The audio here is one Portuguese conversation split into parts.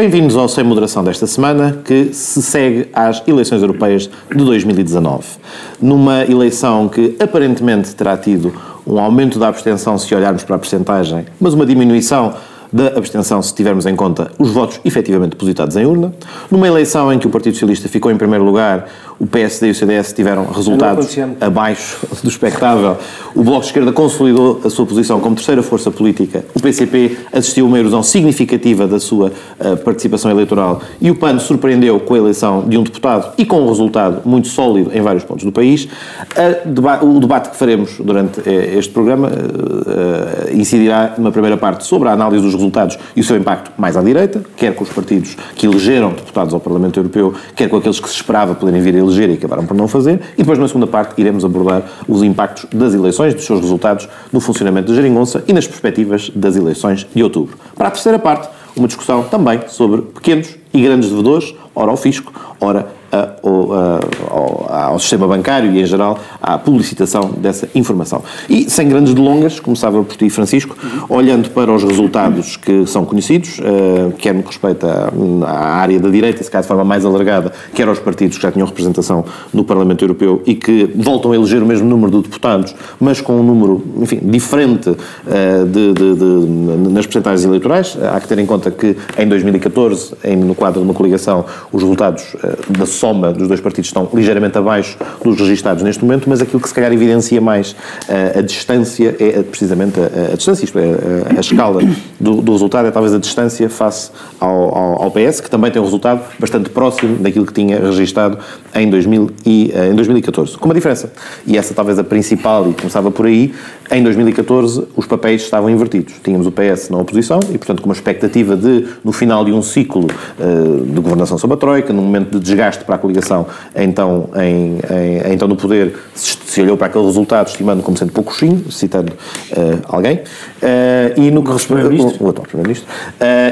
Bem-vindos ao Sem Moderação desta semana, que se segue às eleições europeias de 2019. Numa eleição que aparentemente terá tido um aumento da abstenção se olharmos para a percentagem, mas uma diminuição da abstenção se tivermos em conta os votos efetivamente depositados em urna. Numa eleição em que o Partido Socialista ficou em primeiro lugar, o PSD e o CDS tiveram resultados abaixo do expectável. O Bloco de Esquerda consolidou a sua posição como terceira força política. O PCP assistiu a uma erosão significativa da sua uh, participação eleitoral e o PAN surpreendeu com a eleição de um deputado e com um resultado muito sólido em vários pontos do país. Deba o debate que faremos durante eh, este programa uh, incidirá numa primeira parte sobre a análise dos resultados e o seu impacto mais à direita, quer com os partidos que elegeram deputados ao Parlamento Europeu, quer com aqueles que se esperava poderem vir a eleger e acabaram por não fazer. E depois, na segunda parte, iremos abordar os impactos das eleições, dos seus resultados no funcionamento da Geringonça e nas perspectivas das eleições de outubro. Para a terceira parte, uma discussão também sobre pequenos e grandes devedores, ora ao fisco, ora ao, ao, ao, sistema bancário e, em geral, à publicitação dessa informação. E, sem grandes delongas, começava por ti, Francisco, olhando para os resultados que são conhecidos, uh, quer no que respeita à, área da direita, se calhar de forma mais alargada, quer aos partidos que já tinham representação no Parlamento Europeu e que voltam a eleger o mesmo número de deputados, mas com um número, enfim, diferente uh, de, de, de, nas percentagens eleitorais. Há que ter em conta que, em 2014, em, no quadro de uma coligação, os resultados uh, da soma dos dois partidos estão ligeiramente abaixo dos registados neste momento, mas aquilo que se calhar evidencia mais uh, a distância é precisamente a, a distância, isto é, a, a escala do, do, resultado é talvez a distância face ao, ao, ao, PS, que também tem um resultado bastante próximo daquilo que tinha registado em, 2000 e, em 2014. Com uma diferença, e essa talvez a principal, e começava por aí, em 2014 os papéis estavam invertidos. Tínhamos o PS na oposição e, portanto, com uma expectativa de, no final de um ciclo uh, de governação sob a Troika, num momento de desgaste para a coligação, então, em, em, então no poder, se, se, olhou para aquele resultado, estimando como sendo pouco sim, citando uh, alguém, uh, e no que respeita... O, o atual Primeiro-Ministro.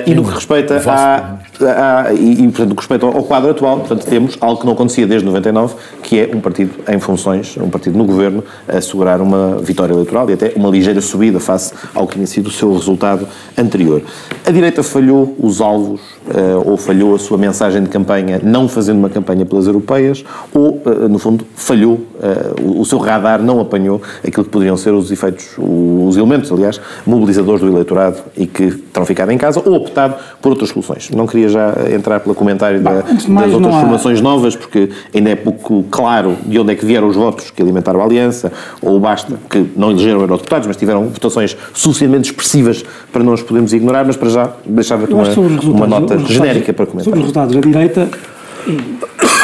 e no que respeita a, a, e, e, portanto, no que respeita ao, quadro atual, portanto, temos algo que não acontecia desde 99, que é um partido em funções, um partido no governo, a assegurar uma vitória eleitoral e até uma ligeira subida face ao que tinha sido o seu resultado anterior. A direita falhou os alvos uh, ou falhou a sua mensagem de campanha não fazendo uma campanha pelas europeias ou, uh, no fundo, falhou, uh, o, o, seu radar não apanhou aquilo que poderiam ser os efeitos, os elementos, aliás, mobilizadores do eleitorado e que terão ficado em casa ou optado por outras soluções. Não queria já entrar pelo comentário da, das outras formações novas, porque ainda é pouco claro de onde é que vieram os votos que alimentaram a aliança, ou basta que não elegeram eurodeputados, mas tiveram votações suficientemente expressivas para não os podermos ignorar, mas para já deixava-te uma, uma nota genérica para comentar. Sobre os resultados da direita,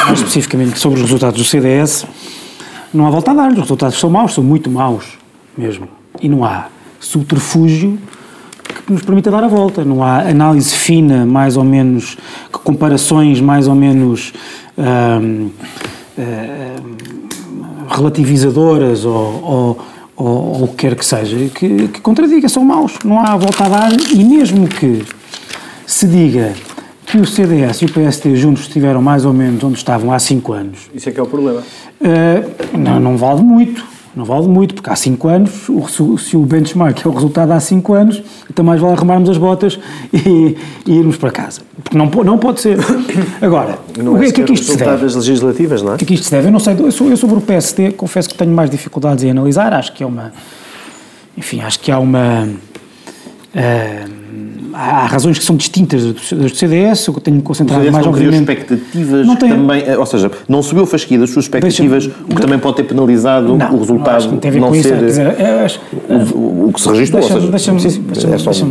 mais especificamente sobre os resultados do CDS, não há volta a dar. Os resultados são maus, são muito maus mesmo. E não há subterfúgio que nos permita dar a volta. Não há análise fina, mais ou menos, comparações mais ou menos hum, hum, relativizadoras ou, ou, ou, ou, o que quer que seja, que, que contradiga, são maus. Não há volta a dar e mesmo que se diga que o CDS e o PST juntos estiveram mais ou menos onde estavam há 5 anos. Isso é que é o problema. Uh, não, não vale muito. Não vale muito, porque há 5 anos, se o benchmark é o resultado há 5 anos, então mais vale arrumarmos as botas e, e, irmos para casa. Porque não, não pode ser. Agora, não o que é, que, é que isto se deve? das legislativas, não é? O que é que isto se deve? Eu não sei, eu, sou, eu sobre o PST confesso que tenho mais dificuldades em analisar, acho que é uma... Enfim, acho que há uma... Uh, há razões que são distintas das do CDS, eu tenho-me concentrado mais, não obviamente... expectativas não tem... também, eh, ou seja, não subiu a fasquia das suas expectativas, o que também pode ter penalizado não, o resultado não, não ser isso, dizer, o, o, que se registrou, deixa-me, deixa deixa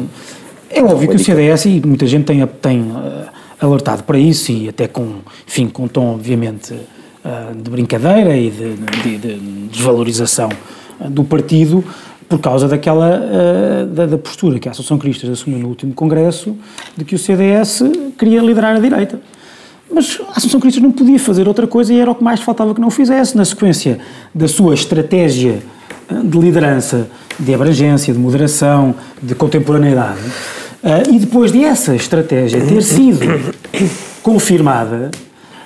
é, é óbvio que o CDS, e muita gente tem, tem uh, alertado para isso, e até com, enfim, com um tom, obviamente, de brincadeira e de, de, de desvalorização do partido, por causa daquela uh, da, da, postura que a Associação Cristas assumiu no último Congresso de que o CDS queria liderar a direita. Mas a Associação Cristas não podia fazer outra coisa e era o que mais faltava que não fizesse, na sequência da sua estratégia eh, de liderança, de abrangência, de moderação, de contemporaneidade. Uh, e depois de essa estratégia ter sido confirmada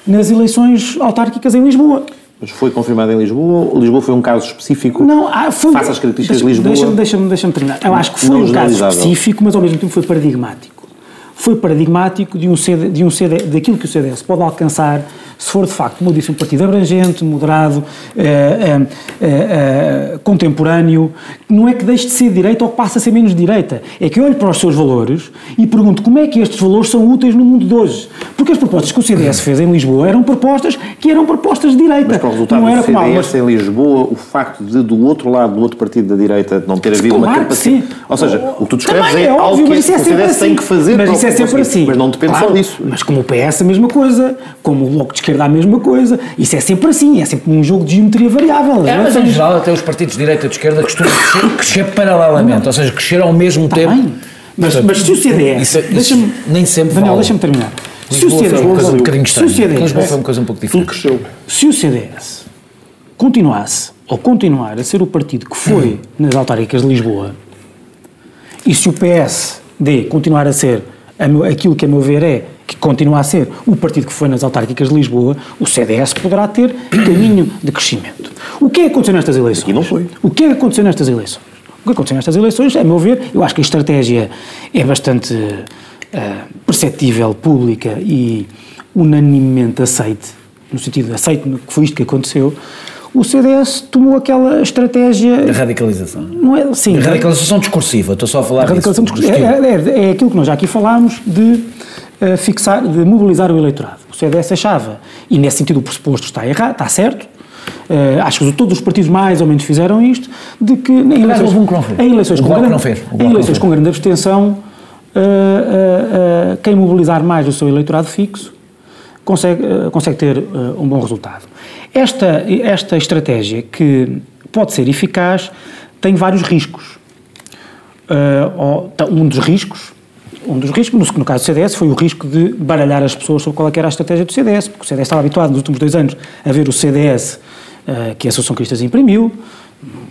nas eleições autárquicas em Lisboa. Mas foi confirmado em Lisboa? Lisboa foi um caso específico? Não, ah, foi, face às características de Lisboa? Deixa-me deixa deixa terminar. Eu acho que foi um caso específico, mas ao mesmo tempo foi paradigmático. foi paradigmático de um CD, de um CD, daquilo que o CDS pode alcançar se for de facto, como eu disse, um partido abrangente, moderado, eh, eh, eh, contemporâneo, não é que deixe de ser direita ou que passe a ser menos direita, é que eu olho para os seus valores e pergunto como é que estes valores são úteis no mundo de hoje. Porque as propostas que o CDS fez em Lisboa eram propostas que eram propostas de direita. Mas para o resultado não era do CDS em Lisboa, o facto de do outro lado, do outro partido da direita, não ter havido claro uma capacidade... Ou seja, o que tu descreves é, é óbvio, algo que é o CDS assim. tem que fazer mas isso é sempre assim. Mas não depende claro, só disso. Mas como o PS a mesma coisa, como o Bloco de esquerda a mesma coisa. Isso é sempre assim, é sempre um jogo de geometria variável. É, mas em geral até os partidos de direita e de esquerda costumam crescer, crescer paralelamente, ou seja, crescer ao mesmo tá tempo. Bem. Mas, Portanto, mas se o CDS... Isso, isso nem sempre Daniel, deixa-me terminar. Se o CDS... Coisa um bocadinho estranha. Se o CDS... Lisboa foi uma coisa um pouco diferente. cresceu. Se o CDS continuasse, ou continuar a ser o partido que foi nas autárquicas de Lisboa, e se o PSD continuar a ser aquilo que a meu ver é que continua a ser o partido que foi nas autárquicas de Lisboa, o CDS poderá ter caminho de crescimento. O que é que aconteceu nestas eleições? E não foi. O que é que aconteceu nestas eleições? O que aconteceu nestas eleições, a meu ver, eu acho que a estratégia é bastante uh, perceptível, pública e unanimemente aceite, no sentido de aceite que foi isto que aconteceu, o CDS tomou aquela estratégia. Da radicalização. Não é, sim, da radicalização discursiva, estou só a falar a radicalização discursiva. É, é, é, aquilo que nós já aqui falámos de uh, fixar, de mobilizar o eleitorado. O CDS achava, e nesse sentido o pressuposto está errado, está certo, uh, acho que todos os partidos mais ou menos fizeram isto, de que em eleições, um que não fez. em eleições, com grande, não fez. em eleições com grande abstenção, uh, quem mobilizar mais o seu eleitorado fixo consegue, consegue ter um bom resultado. Esta, esta estratégia, que pode ser eficaz, tem vários riscos. Uh, um dos riscos, um dos riscos, no, caso do CDS, foi o risco de baralhar as pessoas sobre qual é era a estratégia do CDS, porque o CDS estava habituado nos últimos dois anos a ver o CDS uh, que a Associação Cristas imprimiu,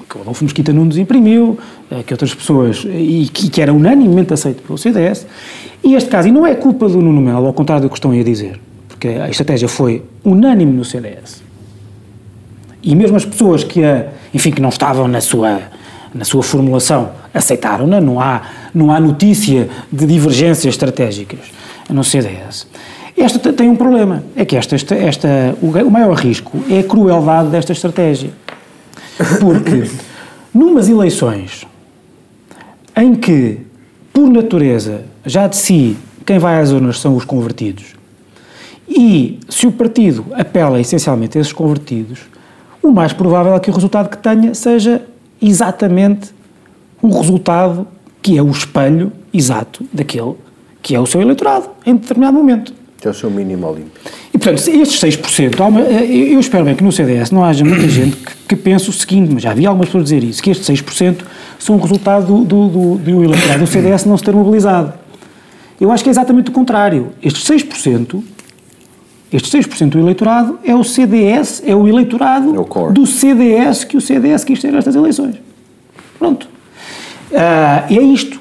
que o Adolfo Mesquita Nunes imprimiu, uh, que outras pessoas, e que, que, era unanimemente aceito pelo CDS, e este caso, e não é culpa do Nuno Melo, ao contrário do que estão aí a dizer, porque a estratégia foi unânime no CDS, e mesmo as pessoas que, enfim, que não estavam na sua, na sua formulação aceitaram-na, não há, não há notícia de divergências estratégicas no CDS. Esta tem um problema, é que esta, esta, esta, o maior risco é a crueldade desta estratégia. Porque numas eleições em que, por natureza, já de si, quem vai às urnas são os convertidos, e se o partido apela essencialmente a esses convertidos, o mais provável é que o resultado que tenha seja exatamente o resultado que é o espelho exato daquele que é o seu eleitorado em determinado momento. Que é o seu mínimo olímpico. E, portanto, estes 6%, uma, eu espero bem que no CDS não haja muita gente que, que pense o seguinte, mas já havia algumas pessoas dizer isso, que estes 6% são o resultado do, do, do, do eleitorado do CDS não se ter mobilizado. Eu acho que é exatamente o contrário. Estes 6% este 6% do eleitorado é o CDS, é o eleitorado é o do CDS que o CDS quis ter nestas eleições. Pronto. Uh, e é isto.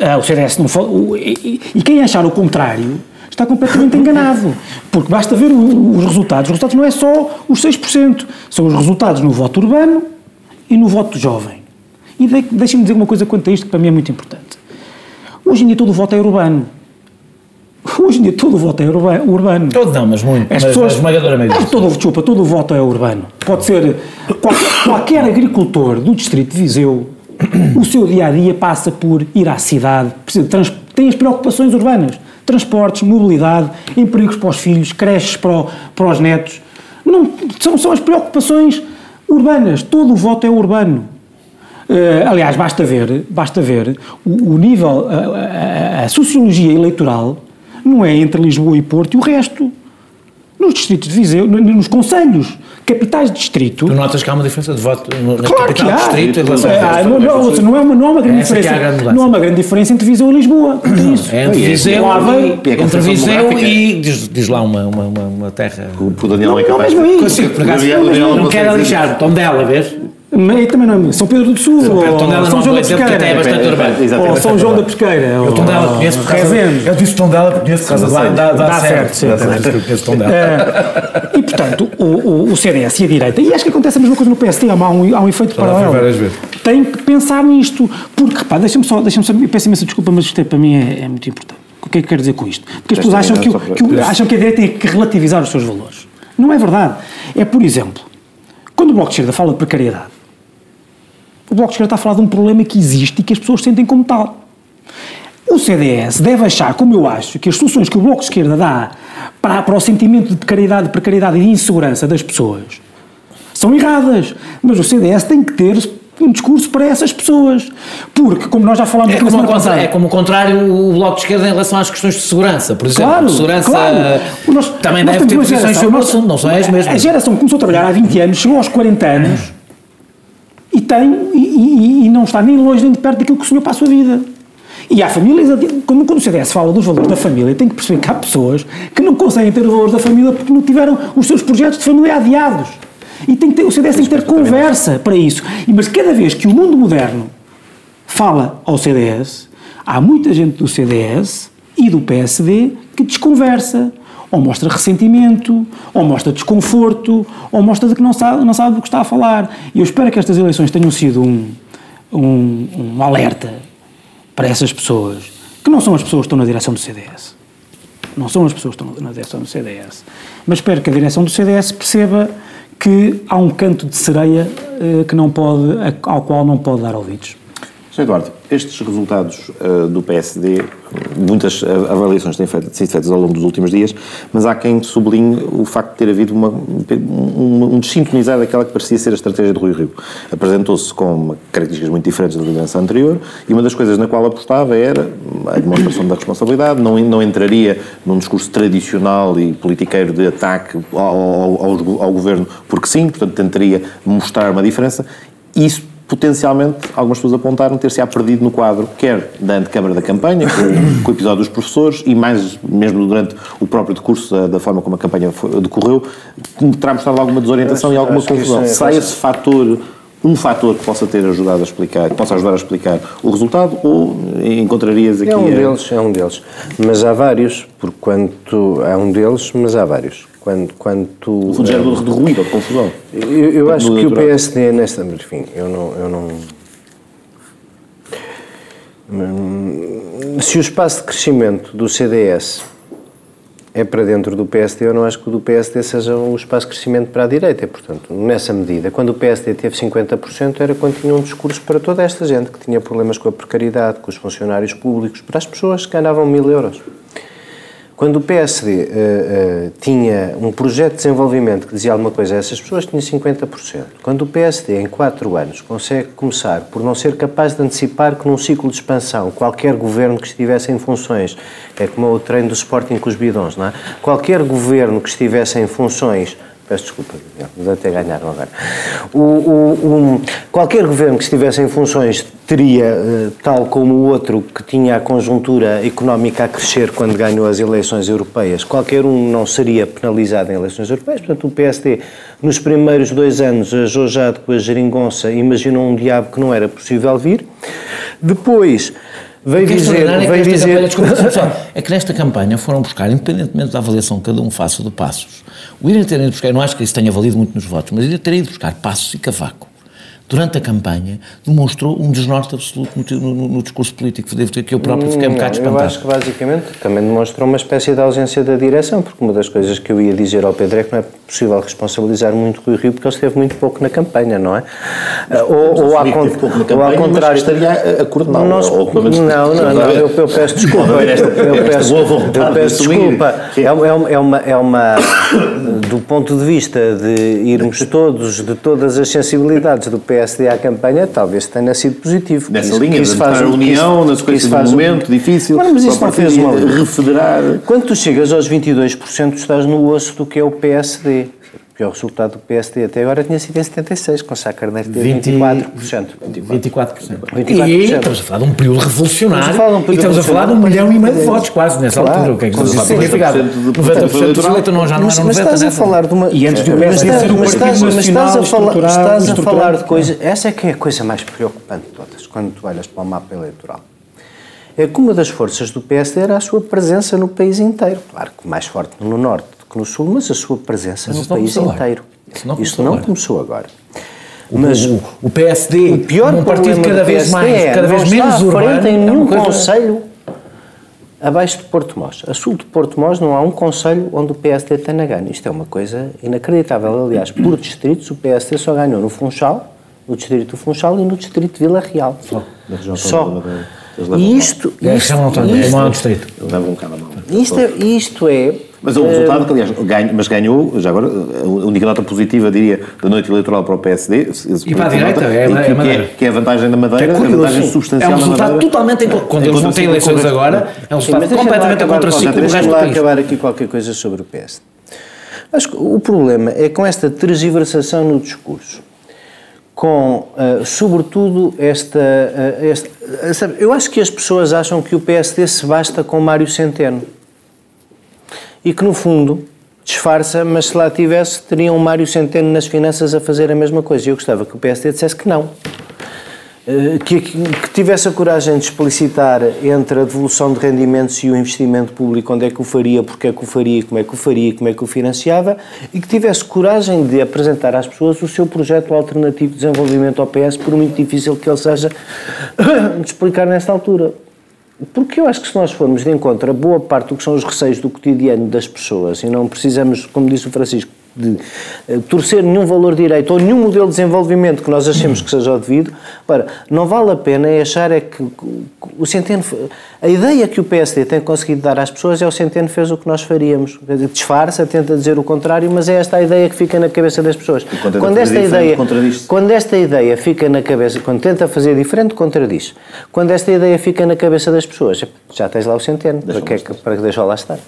Uh, o CDS não falou. E, e, quem achar o contrário está completamente enganado. Porque basta ver o, os resultados. Os resultados não é só os 6%, são os resultados no voto urbano e no voto jovem. E de, deixem-me dizer uma coisa quanto a isto que para mim é muito importante. Hoje em dia todo o voto é urbano. Hoje em dia todo o voto é urbano. Todo não, mas muito. As mas, pessoas, esmagadoramente. Mas todo, desculpa, todo o voto é urbano. Pode ser qual, qualquer agricultor do distrito de Viseu, o seu dia a dia passa por ir à cidade, tem as preocupações urbanas. Transportes, mobilidade, empregos para os filhos, creches para, para os netos. Não, são, são as preocupações urbanas. Todo o voto é urbano. Uh, aliás, basta ver, basta ver o, o nível, a, a, a sociologia eleitoral não é entre Lisboa e Porto e o resto. Nos distritos de Viseu, nos conselhos, capitais de distrito. Tu notas que há uma diferença de voto na claro capital que há. distrito em relação ah, não, não, não, é uma, não há uma grande diferença. não há uma grande diferença entre Viseu e Lisboa. Isso. É entre Viseu, e, entre Viseu e diz, diz lá uma, uma, uma, terra. O Daniel não, é capaz não, de. Consigo, por acaso, não quero alixar, Tondela, vês? Mas também não é São Pedro do Sul, São, ou Tondela São João da Pesqueira, é bastante urbano. ou São João da Pesqueira, eu Tondela conheço por causa Eu disse Tondela conheço por causa de dá, dá certo, certo, Tondela. E portanto, o, o, CDS e a direita, e acho que acontece a mesma coisa no PSD, há um, há um efeito paralelo. Tem que pensar nisto, porque, repá, deixa-me só, deixa-me só, peço imensa desculpa, mas isto é, para mim é, é muito importante. que é que quero dizer com isto? Porque as pessoas acham que, que, acham que a direita tem que relativizar os seus valores. Não é verdade. É, por exemplo, quando o Bloco de Esquerda fala de precariedade, o Bloco de Esquerda está a falar de um problema que existe e que as pessoas sentem como tal. O CDS deve achar, como eu acho, que as soluções que o Bloco de Esquerda dá para, para o sentimento de precariedade, de precariedade e de insegurança das pessoas são erradas. Mas o CDS tem que ter um discurso para essas pessoas. Porque, como nós já falámos é como, na passada, é como o contrário o Bloco de Esquerda em relação às questões de segurança, por exemplo. Claro, segurança claro. Nós, também nós deve ter posições sobre o assunto, não são as mesmas. A geração começou a trabalhar há 20 anos, chegou aos 40 anos e tem e, e, e não está nem longe nem de perto daquilo que sonhou para a sua vida. E há famílias, quando, quando o CDS fala dos valores da família, tem que perceber que há pessoas que não conseguem ter os valores da família porque não tiveram os seus projetos de família adiados. E tem que ter, o CDS tem que ter conversa para isso. Mas cada vez que o mundo moderno fala ao CDS, há muita gente do CDS e do PSD que desconversa, ou mostra ressentimento, ou mostra desconforto, ou mostra de que não sabe, não sabe do que está a falar. E eu espero que estas eleições tenham sido um, um, um alerta para essas pessoas, que não são as pessoas que estão na direção do CDS. Não são as pessoas que estão na direção do CDS. Mas espero que a direção do CDS perceba que há um canto de sereia uh, que não pode, ao qual não pode dar ouvidos. Sr. Eduardo, estes resultados uh, do PSD, muitas avaliações têm feito, sido feitas ao longo dos últimos dias, mas há quem sublinhe o facto de ter havido uma, um, um desintonizar daquela que parecia ser a estratégia do Rui Rio. Apresentou-se com características muito diferentes da liderança anterior e uma das coisas na qual apostava era a demonstração da responsabilidade, não, não entraria num discurso tradicional e politiqueiro de ataque ao, ao, ao, ao governo porque sim, portanto tentaria mostrar uma diferença. Isso potencialmente, algumas pessoas apontaram ter-se-á perdido no quadro, quer da antecâmara da campanha, com, com, o episódio dos professores, e mais mesmo durante o próprio decurso, da, da forma como a campanha foi, decorreu, terá mostrado alguma desorientação acho, e alguma confusão. É, Sai esse fator um fator que possa ter ajudado a explicar, que possa ajudar a explicar o resultado, ou encontrarias aqui... É um deles, é um deles. Mas há vários, porque quanto... É um deles, mas há vários. Quando, quando tu... O fundo gera de ruído ou de confusão. Eu, eu acho que o PSD, nesta... Enfim, eu não... Eu não se o espaço de crescimento do CDS é para dentro do PSD, eu não acho que o do PSD seja um espaço de crescimento para a direita. Portanto, nessa medida, quando o PSD teve 50%, era quando tinha um discurso para toda esta gente que tinha problemas com a precariedade, com os funcionários públicos, para as pessoas que ganhavam mil euros. Quando o PSD uh, uh, tinha um projeto de desenvolvimento que dizia alguma coisa a essas pessoas, tinha 50%. Quando o PSD, em 4 anos, consegue começar por não ser capaz de antecipar que num ciclo de expansão, qualquer governo que estivesse em funções, é como o treino do Sporting com os bidons, não é? Qualquer governo que estivesse em funções Peço desculpa, até ganharam agora. O, o, o, qualquer governo que estivesse em funções teria, eh, tal como o outro que tinha a conjuntura económica a crescer quando ganhou as eleições europeias, qualquer um não seria penalizado em eleições europeias. Portanto, o PSD, nos primeiros dois anos, ajojado com a geringonça, imaginou um diabo que não era possível vir. Depois Veio dizer, é veio dizer... Campanha, desculpa, é que nesta campanha foram buscar, independentemente da avaliação que cada um faça do Passos, o irem terem ido buscar, eu não acho que isso tenha valido muito nos votos, mas irem terem ido buscar Passos e Cavaco durante a campanha, demonstrou um desnorte absoluto no, no, no discurso político. Devo dizer que eu próprio fiquei um bocado espantado. Eu acho que, basicamente, também demonstrou uma espécie de ausência da direção, porque uma das coisas que eu ia dizer ao Pedro é que não é possível responsabilizar muito o Rui Rio, porque ele esteve muito pouco na campanha, não é? Ou, ou, ao, ou ao contrário... estaria a coordenar. Não, não, não, não, eu, eu peço desculpa. eu peço, eu peço desculpa. É, é, uma, é, uma, é uma... Do ponto de vista de irmos todos, de todas as sensibilidades do PS PSD à campanha talvez tenha sido positivo. Nessa isso, linha, isso faz a união, isso, na sequência um momento um... difícil, mas, mas isso não fez refederar. Quando tu chegas aos 22%, estás no osso do que é o PSD. O pior resultado do PSD até agora tinha sido em 76, com Sá Carneiro teve 20, 24%. 24%. 24%. E estamos a falar de um período revolucionário estamos um período e estamos a falar de um milhão e meio de votos quase nessa claro, altura. O que é que isso significava? 90% dos eleitos não já não era 90%. Mas estás a falar de uma... E antes do PSD ser um partido nacional Estás a falar de coisa... Essa é que é a coisa mais preocupante de todas, quando tu olhas para o mapa eleitoral é que uma das forças do PSD era a sua presença no país inteiro. Claro que mais forte no Norte no Sul, mas a sua presença mas no país inteiro. Isso não, Isso não começou agora. O, mas o, o PSD, o pior um partido cada vez mais, é, cada vez menos urbano, em é nenhum é conselho abaixo de Porto Mós. A sul de Porto Mós não há um conselho onde o PSD tenha ganho. Isto é uma coisa inacreditável. Aliás, por distritos, o PSD só ganhou no Funchal, no distrito do Funchal e no distrito de Vila Real. Só. Só. E isto... Isto, isto, a mal. isto, é, isto é... Mas o resultado, que aliás, ganho, mas ganhou, já agora, a única nota positiva, diria, da noite eleitoral para o PSD. E para a direita, nota, é, que, é, que, Madeira. é, que é a vantagem da Madeira, é a vantagem substancial É um resultado totalmente. Quando É eles não têm eleições agora, é um resultado completamente a contraciclo do resto do lá país. acabar aqui qualquer coisa sobre o PSD. Acho que o problema é com esta tergiversação no discurso, com, ah, sobretudo, esta, ah, esta- ah, sabe, Eu acho que as pessoas acham que o PSD se basta com Mário Centeno. E que, no fundo, disfarça, mas se lá tivesse, teria um Mário Centeno nas finanças a fazer a mesma coisa. E eu gostava que o PSD dissesse que não. Eh, que, que- tivesse a coragem de explicitar entre a devolução de rendimentos e o investimento público onde é que o faria, porque é que o faria, como é que o faria, como é que o financiava e que tivesse coragem de apresentar às pessoas o seu projeto alternativo de desenvolvimento ao PS, por muito difícil que ele seja de explicar nesta altura. Porque eu acho que se nós formos de encontro a boa parte do que são os receios do cotidiano das pessoas e não precisamos, como disse o Francisco, de eh, torcer nenhum valor direito ou nenhum modelo de desenvolvimento que nós achemos que seja o devido, para, não vale a pena é achar é que o Centeno, a ideia que o PSD tem conseguido dar às pessoas é o Centeno fez o que nós faríamos. Quer dizer, disfarça, tenta dizer o contrário, mas é esta a ideia que fica na cabeça das pessoas. quando Quando fazer esta ideia, quando esta ideia fica na cabeça, quando tenta fazer diferente, contradiz. Quando esta ideia fica na cabeça das pessoas, já tens lá o centeno, para que, é para que deixa lá estar.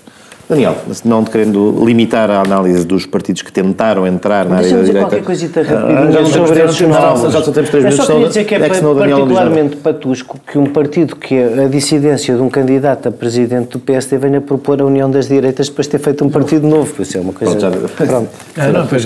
Daniel, não te querendo limitar a análise dos partidos que tentaram entrar na área da direita. qualquer coisita Ah, rapidinho sobre esses já não- novos. Já só temos três Eu minutos. só queria dizer que é, é particularmente patusco que um partido que é a dissidência de um candidato a presidente do PSD venha propor a união das direitas depois de ter feito um partido novo. Isso é uma coisa... Pronto, já- Pronto. Ah, não, pois,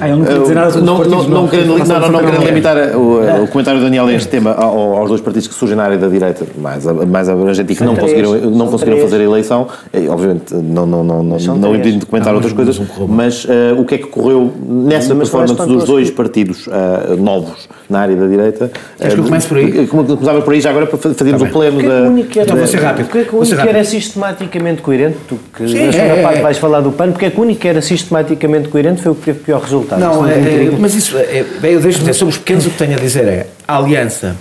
Ah, eu não queria dizer nada sobre não, não, querendo, não, não limitar o, o comentário do Daniel a este tema ao- aos dois partidos que surgem na área da direita mais, mais abrangente e que não conseguiram, não conseguiram fazer a eleição, obviamente não, não, não, não, não entendo de comentar Não, outras mas- coisas, mas um eh, o que é que correu nessa performance dos dois que- partidos eh, novos na área da direita? Queres que eu eh, comece por aí? como- Começava por aí já agora para fa- fazermos Tá o pleno da... Então vou ser rápido. Porquê que o único era sistematicamente coerente? Tu que Sim, na segunda é, parte é. vais falar do PAN, porque é que o único que era sistematicamente coerente foi o que teve pior resultado. Não, é, é, mas isso, é, bem, eu deixo dizer, sobre os pequenos o que tenho a dizer é, a aliança,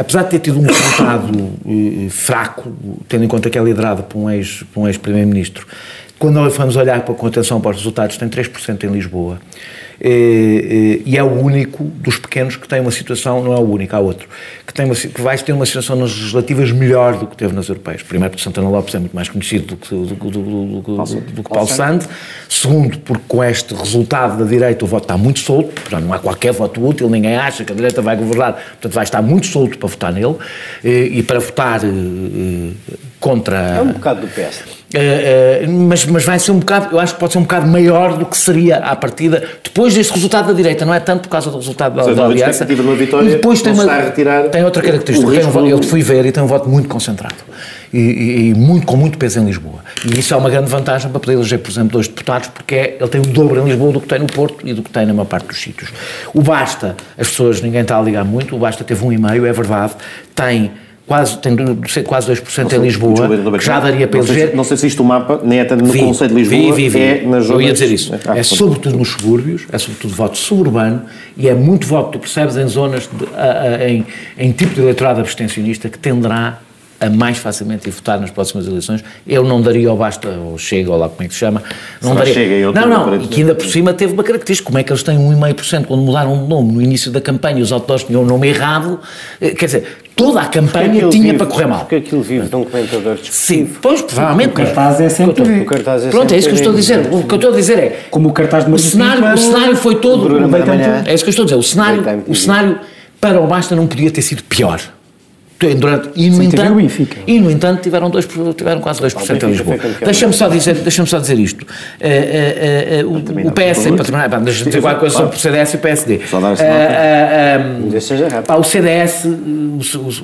apesar de ter tido um resultado eh, fraco, tendo em conta que é liderado por um ex-primeiro-ministro, quando nós vamos olhar com atenção para os resultados, tem 3% em Lisboa. Eh, eh, E é o único dos pequenos que tem uma situação, não é o único, há outro, que, tem uma, que vai ter uma situação nas legislativas melhor do que teve nas europeias. Primeiro, porque Santana Lopes é muito mais conhecido do que, do, do, do, Paulo Sande. Segundo, porque com este resultado da direita o voto está muito solto, portanto, não há qualquer voto útil, ninguém acha que a direita vai governar, portanto vai estar muito solto para votar nele eh, e para votar contra. É um bocado do PS. Eh, eh, mas, mas vai ser um bocado, eu acho que pode ser um bocado maior do que seria à partida, depois deste resultado da direita, não é tanto por causa do resultado da, seja, da aliança. de uma vitória, e depois tem, uma, está a retirar tem outra característica, tem um eu fui ver e tem um voto muito concentrado e, e- e muito, com muito peso em Lisboa. E isso é uma grande vantagem para poder eleger, por exemplo, dois deputados, porque é, ele tem o dobro em Lisboa do que tem no Porto e do que tem na maior parte dos sítios. O Basta, as pessoas, ninguém está a ligar muito, o Basta teve um e meio, é verdade, tem quase, tem quase 2% em Lisboa, que já daria para não sei, se- eleger. não sei se isto o mapa, nem é tanto no Vi, Conselho de Lisboa, vi, vi, vi. é nas Eu zonas... ia dizer isso. Ah, é sobretudo nos subúrbios, é sobretudo voto suburbano e é muito voto, tu percebes, em zonas, de, a- a- em, em tipo de eleitorado abstencionista que tenderá a mais facilmente ir votar nas próximas eleições. Eu não daria ao Basta, ou Chega, ou lá como é que se chama. Não daria. Chega outubro, não, não, e que ainda por cima teve uma característica, como é que eles têm 1,5% quando mudaram de nome no início da campanha, os outdoors tinham o nome errado, eh, quer dizer, toda a campanha tinha vive- para correr mal. Porque aquilo vive de um comentador Sim, pois, provavelmente. O cartaz é sempre- O cartaz é Pronto, é isso que eu estou a dizer. O que eu estou a dizer é. Como o cartaz de O cenário, o cenário foi todo. o. É isso que eu estou a dizer. O cenário, o cenário para o Basta não podia ter sido pior. Durante, e, no entanto, e no entanto tiveram, dois, tiveram quase 2% em Benfica Lisboa. campeão. Deixa-me só dizer, deixa só dizer isto. Eh, eh, eh, o, o PS, para terminar, deixa-me dizer qualquer coisa sobre o CDS e o PSD. Só dar Eh, eh, eh. Pá, o CDS,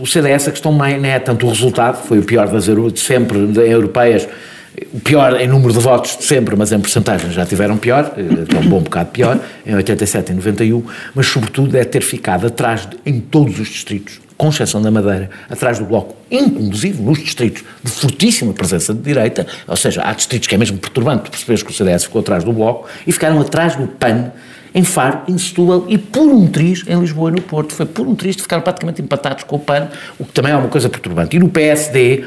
o, CDS, a questão não é tanto o resultado, foi o pior das sempre, de europeias, o pior em número de votos de sempre, mas em porcentagem já tiveram pior, eh, até um bom bocado pior, em 87 e 91, mas sobretudo é ter ficado atrás de- em todos os distritos, com exceção da Madeira, atrás do Bloco, inclusive nos distritos de fortíssima presença de direita, ou seja, há distritos que é mesmo perturbante perceberes que o CDS ficou atrás do Bloco, e ficaram atrás do PAN, em Faro, em Setúbal e por um triz em Lisboa e no Porto. Foi por um triz de ficaram praticamente empatados com o PAN, o que também é uma coisa perturbante. E no PSD,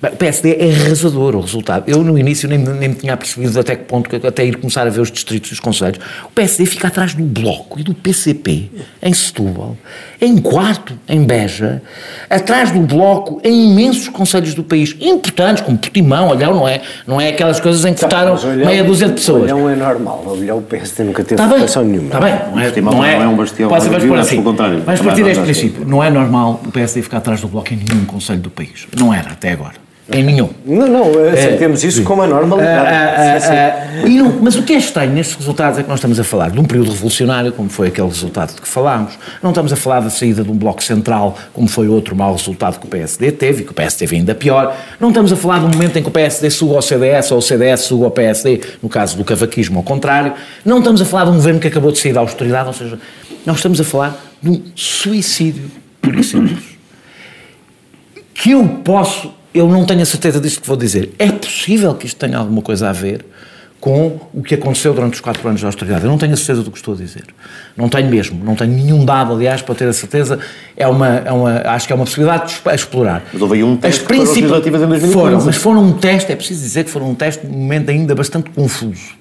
Bem, o PSD é arrasador o resultado. Eu, no início, nem, nem me tinha percebido até que ponto, até ir começar a ver os distritos e os conselhos. O PSD fica atrás do Bloco e do PCP, em Setúbal, em quarto, em Beja, atrás do Bloco, em imensos conselhos do país, importantes, como Portimão, Olhão, não é, não é aquelas coisas em que votaram meia dúzia de pessoas. Olhão é normal, Olhão o PSD nunca teve tá votação nenhuma. Está bem, não é, Portimão não é, não é um bastião, pode ser, vamos assim, contrário. Vamos partir deste princípio. Não é normal o PSD ficar atrás do Bloco em nenhum conselho do país. Não era até agora em nenhum. Não, não, temos isso como a normalidade. Uh, uh, uh, não, mas o que é estranho nestes resultados é que nós estamos a falar de um período revolucionário, como foi aquele resultado de que falámos, não estamos a falar da saída de um bloco central, como foi outro mau resultado que o PSD teve, e que o PSD teve ainda pior, não estamos a falar de um momento em que o PSD suga ao CDS ou o CDS suga ao PSD, no caso do cavaquismo ao contrário, não estamos a falar de um governo que acabou de sair da austeridade, ou seja, nós estamos a falar de um suicídio, por e simples. Que eu posso eu não tenho a certeza disto que vou dizer. É possível que isto tenha alguma coisa a ver com o que aconteceu durante os quatro anos da austeridade. Eu não tenho a certeza do que estou a dizer. Não tenho mesmo. Não tenho nenhum dado, aliás, para ter a certeza. É uma, é uma, acho que é uma possibilidade a explorar. Mas houve aí um teste As legislativas em 2015. Foram, mas foram um teste, é preciso dizer que foram um teste num momento ainda bastante confuso.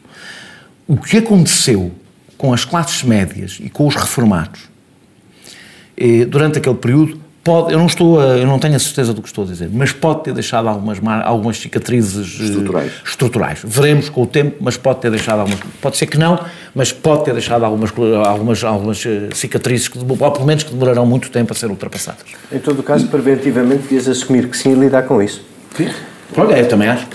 O que aconteceu com as classes médias e com os reformados eh, durante aquele período pode, eu não estou a, eu não tenho a certeza do que estou a dizer, mas pode ter deixado algumas, algumas cicatrizes eh, estruturais. estruturais. Veremos com o tempo, mas pode ter deixado algumas, pode ser que não, mas pode ter deixado algumas, algumas, algumas eh, cicatrizes, que, ou pelo menos que demorarão muito tempo a ser ultrapassadas. Em todo o caso, preventivamente, devias assumir que sim e lidar com isso. Sim. Olha, eu também acho.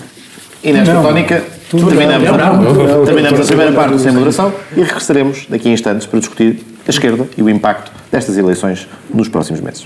E nesta não, tónica, terminamos, não, não, terminamos a primeira parte sem moderação e regressaremos daqui a instantes para discutir a esquerda e o impacto destas eleições nos próximos meses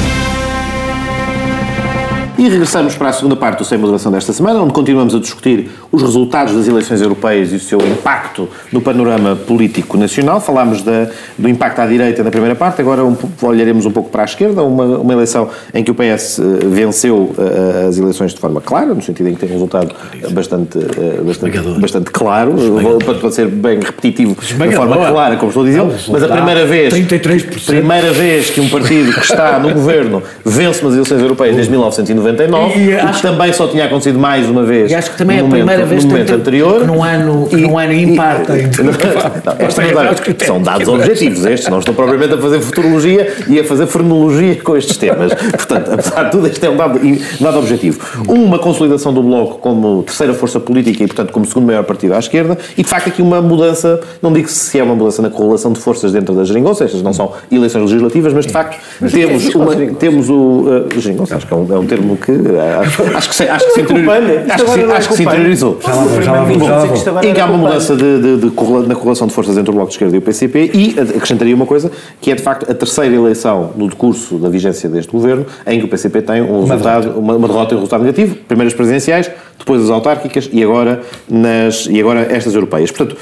E regressamos para a segunda parte do Sem Moderação desta semana, onde continuamos a discutir os resultados das eleições europeias e o seu impacto no panorama político nacional. Falámos da, do impacto à direita na primeira parte, agora um, olharemos um pouco para a esquerda, uma, uma eleição em que o PS uh, eh, venceu uh, as eleições de forma clara, no sentido em que tem um resultado bastante, uh, bastante, bastante claro, para ser bem repetitivo, de forma clara, como estou a dizer, mas a primeira vez, 33%. primeira vez que um partido que está no governo vence umas eleições europeias desde 1990 99, e, e o que também só tinha acontecido mais uma vez. E acho que também é a momento, primeira vez no momento anterior. Num ano, e, num ano impar. São dados objetivos estes, não estou propriamente a fazer futurologia e a fazer frenologia com estes temas. Portanto, apesar de tudo, este é um dado, um dado objetivo. Uma consolidação do Bloco como terceira força política e, portanto, como segundo maior partido à esquerda, e de facto aqui uma mudança, não digo se é uma mudança na correlação de forças dentro das geringonças, estas não são eleições legislativas, mas de facto temos, uma, temos o. Uh, acho que é um, é um termo que acho que se, acho que se, acho que se, acho que se interiorizou. Em que há uma mudança de, de, de, na correlação de forças entre o Bloco de Esquerda e o PCP e acrescentaria uma coisa, que é de facto a terceira eleição no decurso da vigência deste governo, em que o PCP tem um resultado, uma, uma derrota e um resultado negativo, primeiras presidenciais, depois as autárquicas e agora, nas, e agora estas europeias. Portanto,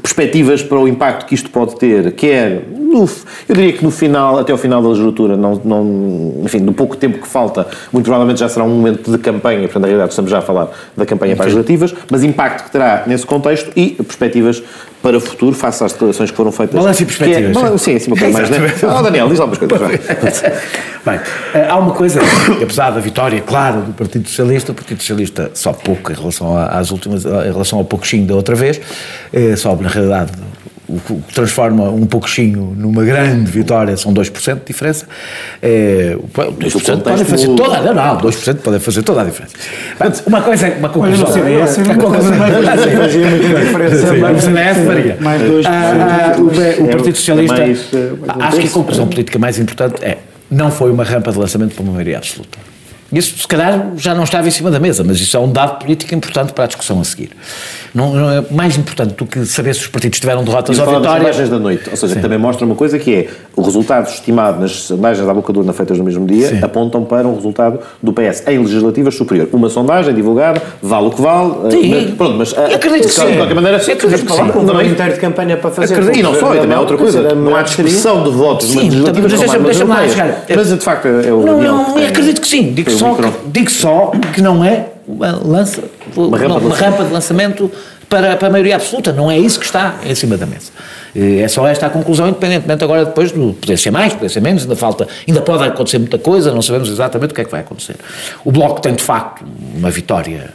perspectivas para o impacto que isto pode ter, quer no, eu diria que no final, até ao final da legislatura, não, não, enfim, no pouco tempo que falta, muito provavelmente já será um momento de campanha, portanto, na realidade estamos já a falar da campanha para as legislativas, mas impacto que terá nesse contexto e perspectivas para o futuro, face às declarações que foram feitas. Balanço e perspectivas. É, sim, sim, uma coisa mais, né? Oh, Daniel, diz algumas coisas. Bem, eh, há uma coisa, apesar da vitória, claro, do Partido Socialista, o Partido Socialista só pouco em relação às últimas, em relação ao pouquinho da outra vez, eh, sobe na realidade o que transforma um pouquinho numa grande vitória, são 2% de diferença. É, 2% podem fazer toda, não, não, 2% podem fazer toda a diferença. Mas uma coisa, uma conclusão. Olha, no CDS, a conclusão fazia muita diferença. O CDS faria. Mais Ah, o, o Partido Socialista, acho que a conclusão política mais importante é não foi uma rampa de lançamento para uma maioria absoluta. Isso, se calhar, já não estava em cima da mesa, mas isso é um dado político importante para a discussão a seguir. Não, não é mais importante do que saber se os partidos tiveram derrotas ou vitórias. sondagens da noite, ou seja, Sim. também mostra uma coisa que é o resultado estimado nas sondagens da boca de urna feitas no mesmo dia Sim. apontam para um resultado do PS em legislativas superior. Uma sondagem divulgada, vale o que vale. Sim. mas, pronto, mas Eu acredito que de qualquer sim. maneira, Eu acredito que falar sim. com um também- inteiro de campanha para fazer. Acredito- E não só, e também há outra coisa. Não há dispersão de votos Sim, mas deixa-me- lá europeias. chegar. Mas de facto é o Não, não, acredito que sim. Digo só, micro. que, digo só que não é uma, lança, Uma rampa uma lançamento. rampa de lançamento para, para a maioria absoluta. Não é isso que está em cima da mesa. Eh, É só esta a conclusão, independentemente agora depois do poder ser mais, poder ser menos, ainda falta, ainda pode acontecer muita coisa, não sabemos exatamente o que é que vai acontecer. O Bloco tem de facto uma vitória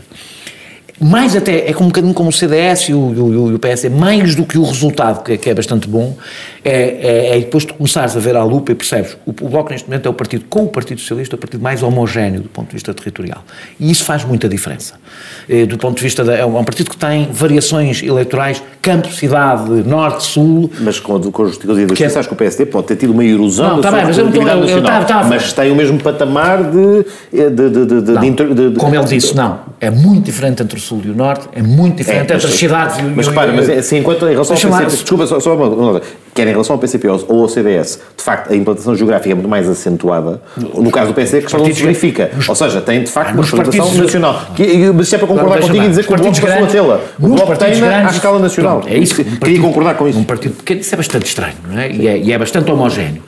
mais até, é como um bocadinho como o CDS e o, o, o PS, mais do que o resultado, que, é- que é bastante bom, é, é, é depois de começares a ver à lupa e percebes, o, o Bloco neste momento é o partido, com o Partido Socialista, o partido mais homogéneo do ponto de vista territorial. E isso faz muita diferença. Eh, do ponto de vista, da, é um partido que tem variações eleitorais, campo, cidade, norte, sul, Mas com, a- com a justiça da justiça, acho que o PSD pode ter tido uma erosão Não, da tá bem, mas eu eu- eu tava- tava- mas tem o mesmo patamar de... de, de, de, de, Não, de de- de- como ele disse, não. É muito diferente entre o Sul e o Norte, é muito diferente É, mas- entre as cidades e o Mas e o- repara, mas é assim, enquanto em relação ao lá- PCP, desculpa, só, só uma, uma coisa, quer em relação ao PCP ou ao CDS, de facto, a implantação geográfica é muito mais acentuada. No caso do PSD, a questão não se verifica. Ou seja, tem de facto uma nos representação nacional. Que, mas se é para concordar contigo e dizer que o Bloco passou a tê-la. O Bloco tem à escala nacional. Pronto, é isso. Um Queria partido- concordar com isso. Um partido pequeno, isso é bastante estranho, não é? E é, e é bastante homogéneo.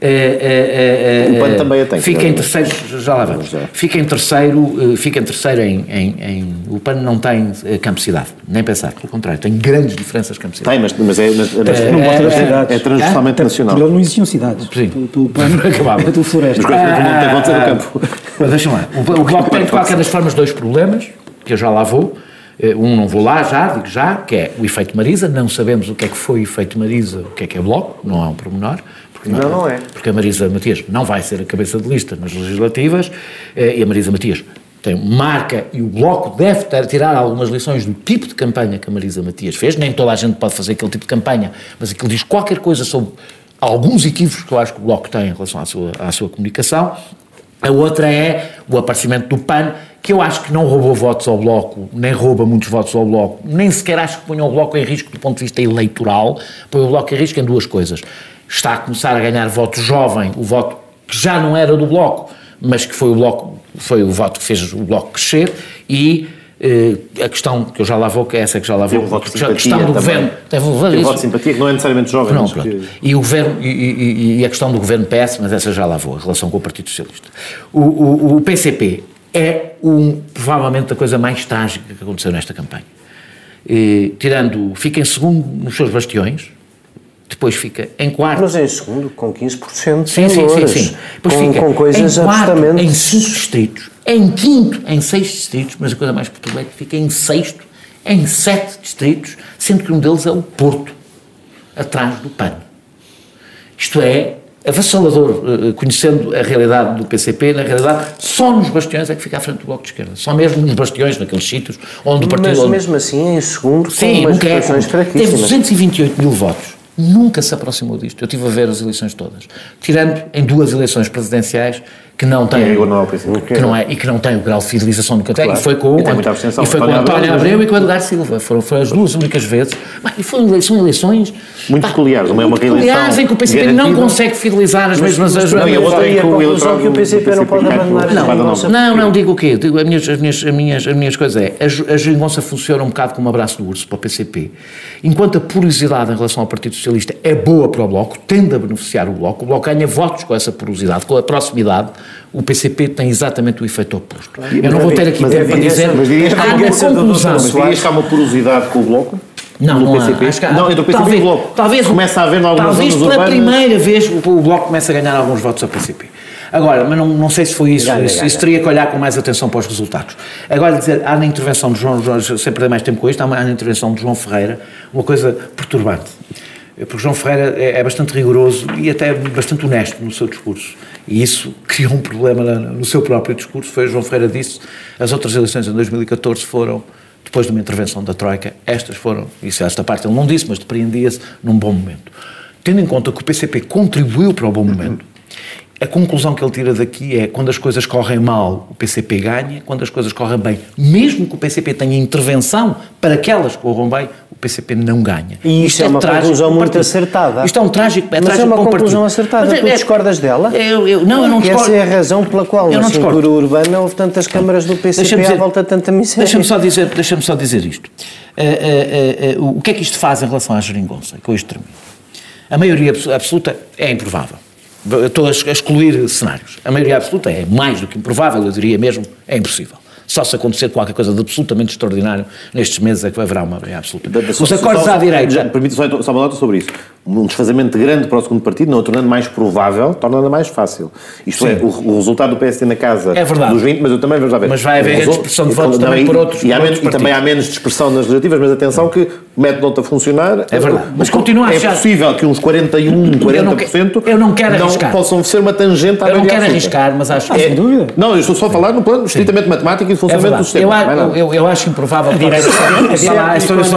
É, é, é, O PAN é, também a tem, Fica em terceiro, já lá vamos. Fica em terceiro, eh, fica em terceiro em, em, em- O PAN não tem eh, campo-cidade, nem pensar, pelo contrário, tem grandes diferenças campo-cidade. Tem, mas, mas, é, mas, mas É, é, é transversalmente Até nacional. Por ele não existiam cidades. Sim. Tu, Acabava. tu floresta. Mas coisas que não tem acontecer no campo. Mas deixa lá. O, o Bloco tem, de qualquer das formas, dois problemas, que eu já lá vou. Eh, Um não vou lá já, digo já, que é o efeito Marisa. Não sabemos o que é que foi o efeito Marisa, o que é que é Bloco, não é um pormenor. Porque Não, não é. Porque a Marisa Matias não vai ser a cabeça de lista nas legislativas eh, e a Marisa Matias tem marca e o Bloco deve ter, tirar algumas lições do tipo de campanha que a Marisa Matias fez. Nem toda a gente pode fazer aquele tipo de campanha, mas aquilo diz qualquer coisa sobre alguns equívocos que eu acho que o Bloco tem em relação à sua, à sua comunicação. A outra é o aparecimento do PAN, que eu acho que não roubou votos ao Bloco, nem rouba muitos votos ao Bloco, nem sequer acho que ponha o Bloco em risco do ponto de vista eleitoral, põe o Bloco em risco em duas coisas. Está a começar a ganhar voto jovem, o voto que já não era do Bloco, mas que foi o Bloco, foi o voto que fez o Bloco crescer, e eh, a questão que eu já lá vou, que é essa que já lá vou, um voto a questão do também. governo, Tem um voto de simpatia que não é necessariamente jovem. Não, que- E, o governo, e, e- e a questão do governo PS, mas essa já lá vou, a relação com o Partido Socialista. O, o- o PCP é um, provavelmente a coisa mais trágica que aconteceu nesta campanha. E, tirando, fica em segundo nos seus bastiões, depois fica em quarto. Mas em segundo, com 15% de Sim, sim, sim, sim. Depois com, fica com coisas em quarto, absolutamente... em cinco distritos, em quinto, em seis distritos, mas a coisa mais perturbante é que fica em sexto, em sete distritos, sendo que um deles é o Porto, atrás do PAN. Isto é avassalador, eh, conhecendo a realidade do PCP, na realidade, só nos bastiões é que fica à frente do Bloco de Esquerda. Só mesmo nos bastiões, naqueles sítios onde o partido... Mas onde- mesmo assim, em segundo, Sim, com umas é. fraquíssimas. 228 mil votos. Nunca se aproximou disto. Eu estive a ver as eleições todas. Tirando em duas eleições presidenciais que não. É, igual não é o que não é, e que não tem o grau de fidelização do candidato. Claro. E foi com, E tem e foi com António António Abreu, e com Edgar Silva. Foram, foram as duas únicas vezes. Mas, e foram eleições, são eleições. Muito peculiares. Uma é uma muito peculiares reeleição em que o PCP não consegue fidelizar as mesmas. as, não, e a Mas outra é a que o conclusão eleitorado que o PCP não pode abandonar a Não, geringonça. Não, não, digo o quê? Digo, as minhas, as minhas, as minhas, as minhas coisas é, a, a geringonça funciona um bocado como um abraço do urso para o PCP. Enquanto a porosidade em relação ao Partido Socialista é boa para o Bloco, tende a beneficiar o Bloco, o Bloco ganha votos com essa porosidade, com a proximidade, o PCP tem exatamente o efeito oposto. Eu não vou ter aqui mas tempo para dizer, mas dirias que há uma do conclusão. Mas dirias que há uma porosidade com o Bloco? Não, não há. PCP? Acho que há- não, entre o PCP talvez, e Bloco. Talvez, Começa a haver algumas talvez pela urbanas. primeira vez o, o Bloco começa a ganhar alguns votos ao PCP. Agora, mas não, não sei se foi isso, Ganha, isso, ganha. isso teria que olhar com mais atenção para os resultados. Agora, dizer, há na intervenção de João, sempre perder mais tempo com isto, há na intervenção de João Ferreira uma coisa perturbante. Porque João Ferreira é, é bastante rigoroso e até bastante honesto no seu discurso. E isso criou um problema no seu próprio discurso. Foi João Ferreira disse: as outras eleições em 2014 foram depois de uma intervenção da Troika, estas foram, isso esta parte ele não disse, mas depreendia-se num bom momento. Tendo em conta que o PCP contribuiu para o bom momento, a conclusão que ele tira daqui é quando as coisas correm mal, o PCP ganha, quando as coisas correm bem, mesmo que o PCP tenha intervenção para que elas corram bem, o PCP não ganha. E isto, isto é, é, uma conclusão muito acertada. Isto é um trágico, é Mas trágico é uma conclusão acertada. Mas, tu é, discordas dela? Eu, eu, não, eu não discordo. Essa é a razão pela qual eu na cintura urbana houve tantas câmaras do PCP dizer, à volta de tanta miséria. Deixa-me só dizer, deixa só dizer isto. Uh, uh, uh, o que é que isto faz em relação à geringonça? Com isto termino. A maioria absoluta é improvável. Estou a excluir cenários. A maioria absoluta é mais do que improvável, eu diria mesmo, é impossível. Só se acontecer qualquer coisa de absolutamente extraordinário nestes meses é que haverá uma maioria absoluta. Os acordos à direita. Permite só, só uma nota sobre isso. Um desfazamento grande para o segundo partido, não o tornando mais provável, tornando mais fácil. Isto Sim. é, o, o, resultado do PSD na casa é verdade. dos 20, mas eu também vamos lá ver. Mas vai haver dispersão de votos também por outros, e, por menos, e também há menos dispersão nas legislativas, mas atenção que o método não está a funcionar. É verdade. Mas continua a É possível que uns 41, 40% eu não, quero, eu não quero arriscar. possam ser uma tangente à Eu não quero arriscar, mas acho que. É, sem dúvida. Não, eu estou só a falar no plano estritamente matemático e de funcionamento do sistema. Eu, eu, eu acho improvável. A direita, a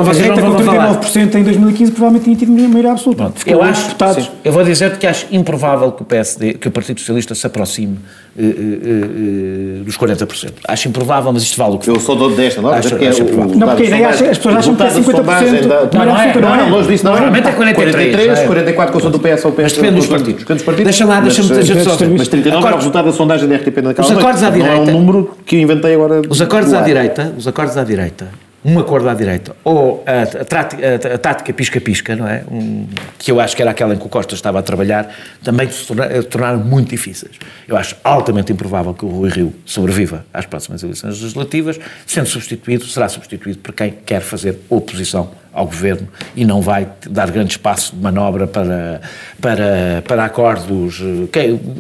direita, com 39% em 2015 provavelmente tinha tido maioria absoluta. Eu acho, eu vou dizer que acho improvável que o PSD, que o Partido Socialista se aproxime uh, uh, uh, dos 40%. Acho improvável, mas isto vale o que Eu sou dono desta, não? Acho, porque acho, é o, não, porque ideia, as pessoas acham que é 50%. Não, não é, não, não, longe disso, não. Normalmente é 43. 43, 44 com o do PS ou PS. Mas depende dos partidos. Depende dos partidos. Deixa lá, deixa-me dizer só. Mas 39 é o resultado da sondagem da RTP naquela Os acordos à direita. Não é um número que eu inventei agora. Os acordos à direita, os acordos à direita um acordo à direita, ou a, tática pisca-pisca, não é? Um, que eu acho que era aquela em que o Costa estava a trabalhar, também se tornaram, tornaram muito difíceis. Eu acho altamente improvável que o Rui Rio sobreviva às próximas eleições legislativas, sendo substituído, será substituído por quem quer fazer oposição ao governo e não vai dar grande espaço de manobra para, para, para acordos.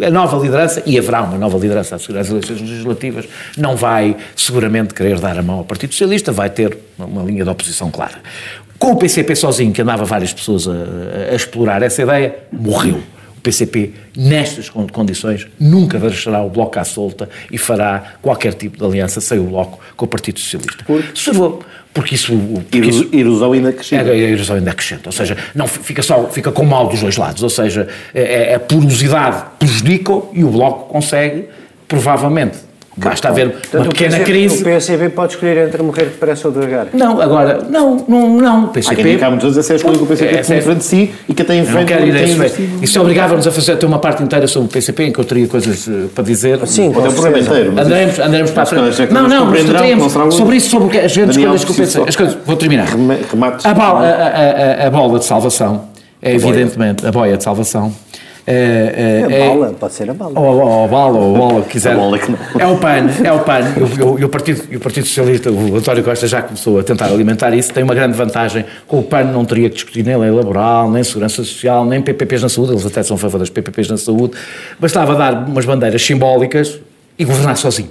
A nova liderança, e haverá uma nova liderança às eleições legislativas, não vai seguramente querer dar a mão ao Partido Socialista, vai ter uma linha de oposição clara. Com o PCP sozinho, que andava várias pessoas a, a explorar essa ideia, morreu. O PCP, nestas condições, nunca deixará o Bloco à solta e fará qualquer tipo de aliança sem o Bloco com o Partido Socialista. Por? Porque isso... Porque isso erosão ainda crescente. É, a erosão ainda crescente, ou seja, não fica, só, fica com mal dos dois lados, ou seja, a, a porosidade prejudica e o Bloco consegue, provavelmente, Basta haver Portanto, uma pequena o crise. O PSB pode escolher entre morrer depressa ou devagar? Não, agora, não, não, não. O PCP. Há quem cá muitas vezes é a escolha que o PCP é, tem frente de si e que tem frente de Isso obrigava-nos a fazer até uma parte inteira sobre o PCP, em que eu teria coisas uh, para dizer. Sim, pode é o programa inteiro. Andaremos, andaremos para a frente. Não, não, mas temos sobre isso, sobre as grandes coisas que o PCP. As coisas, vou terminar. Remates. A bola, a, a, a bola de salvação é evidentemente a boia de salvação é, é, é, a bala, pode ser a bala. Ou, ou, ou a bala, ou a bola, quiser. Bola é o PAN, é o PAN. E o, partido, o Partido Socialista, o António Costa já começou a tentar alimentar isso, tem uma grande vantagem. Com o PAN não teria que discutir nem lei laboral, nem segurança social, nem PPPs na saúde, eles até são a favor das PPPs na saúde. Bastava dar umas bandeiras simbólicas e governar sozinho.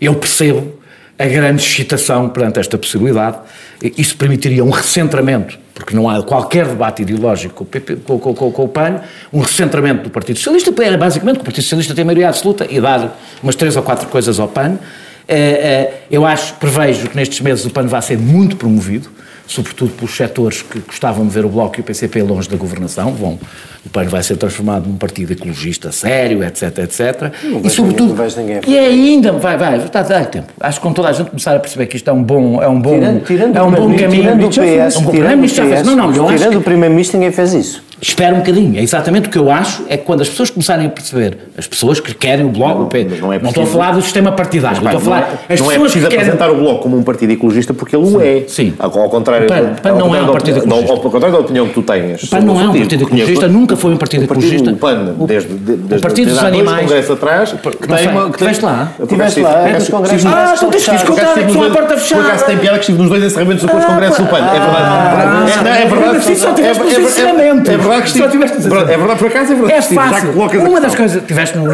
Eu percebo a grande excitação perante esta possibilidade. Isso permitiria um recentramento, porque não há qualquer debate ideológico com o, PP, com, com, com, o PAN, um recentramento do Partido Socialista, era basicamente que o Partido Socialista tem maioria absoluta e dar umas três ou quatro coisas ao PAN. Eh, eh, eu acho, prevejo que nestes meses o PAN vai ser muito promovido, sobretudo pelos setores que gostavam de ver o Bloco e o PCP longe da governação, vão, o PAN vai ser transformado num partido ecologista sério, etc, etc. Não e sobretudo, ninguém, e ainda, vai, vai, está a dar tempo. Acho que com toda a gente começar a perceber que isto é um bom, é um bom, tirando, tirando é um bom caminho. Tirando o PS, um tirando o PS, não, não, tirando o primeiro-ministro ninguém fez isso. Espera um bocadinho, é exatamente o que eu acho, é que quando as pessoas começarem a perceber, as pessoas que querem o Bloco, não, P, não, é não, estou a falar do sistema partidário, mas, estou a falar não é, as não pessoas é preciso que apresentar querem... o Bloco como um partido ecologista porque ele o é. Sim. Ao contrário, o PAN, PAN não é um partido ecologista. Ao contrário da opinião que tu tens. O PAN não é um partido ecologista, nunca foi um partido ecologista. O PAN, desde, desde, o Partido dos Animais. congressos atrás, que tem uma... Estiveste lá? Estiveste lá, nos congressos. Ah, então tens que escutar, é que foi a porta fechada. Por acaso tem piada que estive nos dois encerramentos dos congressos do PAN. É verdade. É verdade. É verdade. É verdade. Verdade que Só tiveste. É verdade, por acaso é verdade. É fácil. Uma das coisas. Tiveste no.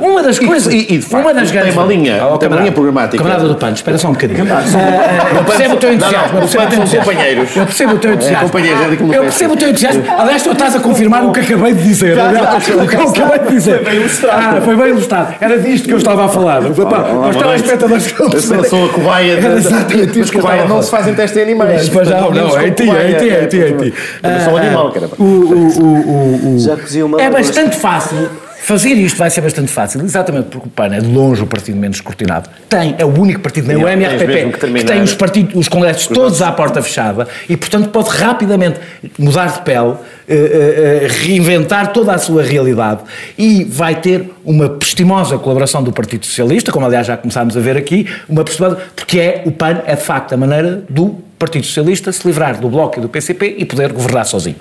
Uma das coisas. e- de facto, uma das tem uma linha- Ah, tem uma linha programática. Camarada do Pano, espera só um bocadinho. Ah, ah, Eu percebo o teu Não, não, entusiasmo. eu percebo o o teu Pano são entusiasmo. companheiros. Eu percebo o teu É, entusiasmo. companheiros, é Eu percebo o teu entusiasmo. Aliás, tu estás a confirmar o que acabei de dizer. O que acabei de dizer. Foi bem ilustrado. Ah, foi bem ilustrado. Era disto que eu estava a falar. Os telespectadores que Eu sou, a cobaia exatamente Mas eu cobaia não se fazem testes em animais. Não, sou é em ti, é em ti, é em ti, é em ti. Eu sou um animal, caramba. O- o- o- o- o- Já cozi uma É bastante fácil. Fazer isto vai ser bastante fácil, exatamente porque o PAN é de longe o partido menos escrutinado. Tem, é o único partido, nem o Tens MRPP, mesmo que que, tem os, partidos, os congressos todos à porta fechada e, portanto, pode rapidamente mudar de pele, eh, eh, eh, reinventar toda a sua realidade e vai ter uma estimosa colaboração do Partido Socialista, como aliás já começámos a ver aqui, uma estimosa, porque é, o PAN é de facto a maneira do Partido Socialista se livrar do Bloco e do PCP e poder governar sozinho.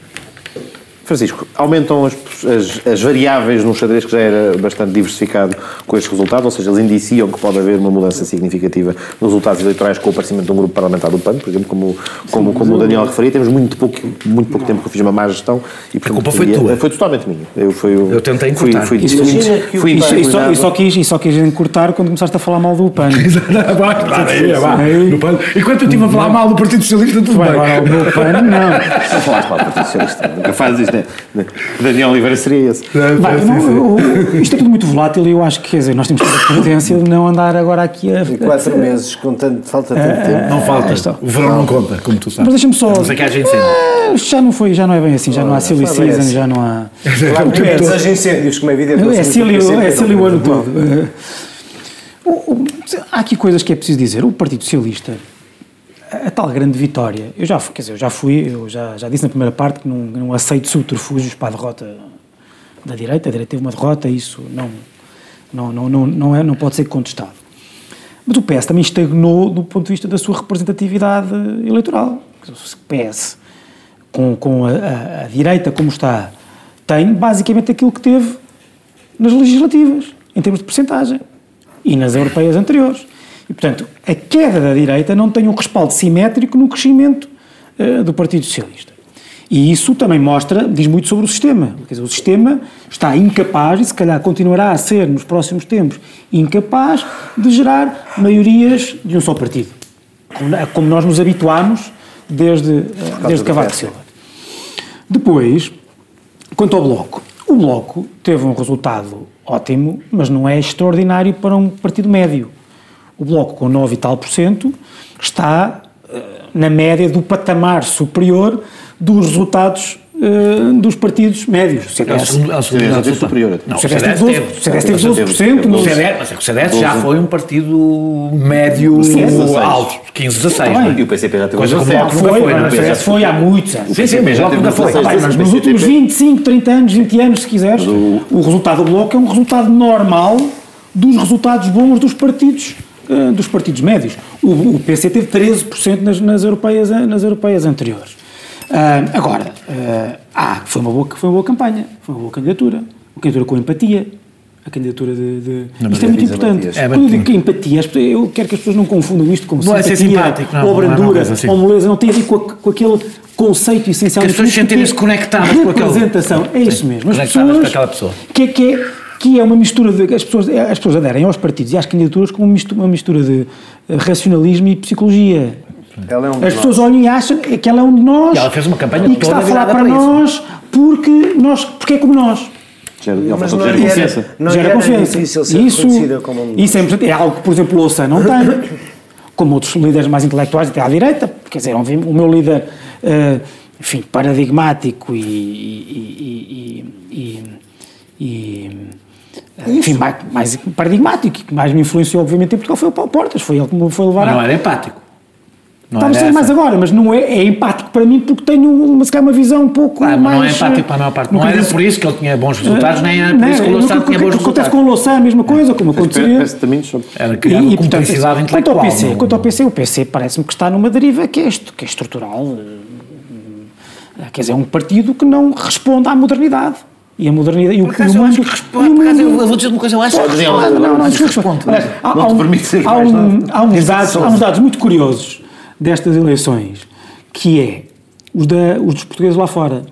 Francisco, aumentam as, as- as variáveis num xadrez que já era bastante diversificado com estes resultados, ou seja, eles indiciam que pode haver uma mudança significativa nos resultados eleitorais com o aparecimento de um grupo parlamentar do PAN, por exemplo, como, como, como o Daniel referia, temos muito pouco, muito pouco tempo que eu fiz uma má gestão e portanto, culpa foi queria- tua. Foi totalmente minha. Eu, fui, Eu tentei fui, encurtar. fui, fui, o fui E só, e, só, e quis, e só quis encurtar quando começaste a falar mal do PAN. Enquanto eu estive a falar mal do Partido Socialista, tudo bem. Agora, o meu PAN, não. Não falaste mal do Partido Socialista, nunca fazes isto? Daniel Oliveira seria esse. Vai, não, eu- isto é tudo muito volátil e eu acho que, quer dizer, nós temos que ter a prudência de não andar agora aqui a... Quatro meses, com tanto, falta tanto tempo. Não falta. O verão não conta, como tu sabes. Mas deixa-me só... Não sei que haja incêndio. Ah, já não foi, já não é bem assim, já não há silly é season, já não há... Lá no menos, haja incêndios, como é evidente. É silly, é silly o ano todo. Há aqui coisas que é preciso dizer. O Partido Socialista, a, tal grande vitória, eu já, quer dizer, eu já fui, eu já, já disse na primeira parte que não, não aceito subterfúgios para a derrota da direita. A direita teve uma derrota, isso não, não, não, não, não, é, não pode ser contestado. Mas o PS também estagnou do ponto de vista da sua representatividade eleitoral. O PS, com, com a, a- a direita como está, tem basicamente aquilo que teve nas legislativas, em termos de percentagem, e nas europeias anteriores. E, portanto, a queda da direita não tem um respaldo simétrico no crescimento eh, do Partido Socialista. E isso também mostra, diz muito sobre o sistema. Quer dizer, o sistema está incapaz, e se calhar continuará a ser nos próximos tempos, incapaz de gerar maiorias de um só partido. Como, nós nos habituámos desde, eh, desde Cavaco. Silva. Depois, quanto ao Bloco, o Bloco teve um resultado ótimo, mas não é extraordinário para um partido médio. O Bloco, com 9 e tal por cento, está eh, na média do patamar superior dos resultados eh, dos partidos médios. O É CDS, é segundo CDS superior. Não, o CDS teve 12%, o CDS teve 12%, O CDS, é o CDS já foi um partido médio 16. alto, 15, 16. Tá não é? bem. E o PCP já teve Coisa um como foi, foi, é? o CDS foi há muitos anos. Sim, sim, mas o Bloco nunca foi. Ah, mas nos últimos 25, 30 anos, 20 anos, se quiseres, o resultado do Bloco é um resultado normal dos resultados bons dos partidos, eh, dos partidos médios. O, o PC teve 13% nas, nas, europeias, nas europeias anteriores. Ah, agora, ah, ah, foi, uma boa, foi uma boa campanha, foi uma boa candidatura, uma candidatura com empatia, a candidatura de... de- isto é muito importante. É, Quando eu digo que empatia, eu quero que as pessoas não confundam isto com Não é ser simpatia, simpático, não, ou não é brandura, coisa assim. ou moleza, não tem a ver com, a- com aquele conceito essencial Que as pessoas sentem-se conectadas com aquele- representação. É isso mesmo. As conectadas pessoas, com aquela pessoa. Que, é- que, é, que é uma mistura de. As pessoas, as pessoas aderem aos partidos e às candidaturas como uma mistura, uma mistura de eh, racionalismo e psicologia. Ela é um As pessoas olham e acham que ela é um de nós E ela fez uma campanha e que está a falar para para nós porque, nós porque é como nós. Ele Mas não era- gera confiança. Não gera era confiança. difícil ser isso, como um isso é, importante. é algo que, por exemplo, o Louçã não tem, como outros líderes mais intelectuais, até à direita. Quer dizer, obviamente, o meu líder, eh, enfim, paradigmático e. e, e, e, e- e enfim, mais, mais paradigmático e que mais me influenciou, obviamente, em Portugal foi o Paulo Portas. Foi ele que me foi levar Mas a- não era empático. Não era seja mais agora, mas não é, é empático para mim porque tenho uma, se calhar, uma visão um pouco Claro, mas mais... não é empático para a maior parte. Não era por isso que ele tinha bons resultados, nem era por Não, isso que o Louçã tinha bons Acontece resultados. com o Louçã a mesma coisa, como sobre. Era criar uma cumplicidade quanto intelectual. ao PC, não- quanto ao PC, o PC parece-me que está numa deriva que é, est- que é estrutural. eh, Quer dizer, é um partido que não responde à modernidade. E a modernidade... E o, Por acaso e o eu acho mundo- que e responde. mundo- eu vou dizer uma coisa, eu acho que Pode dizer, responde. Não, não, não, Acho que desculpa. responde. Aliás, há- Não te um- permite ser há mais um-. Há uns dados, há uns dados muito curiosos destas eleições, que é os, da, os dos portugueses lá fora.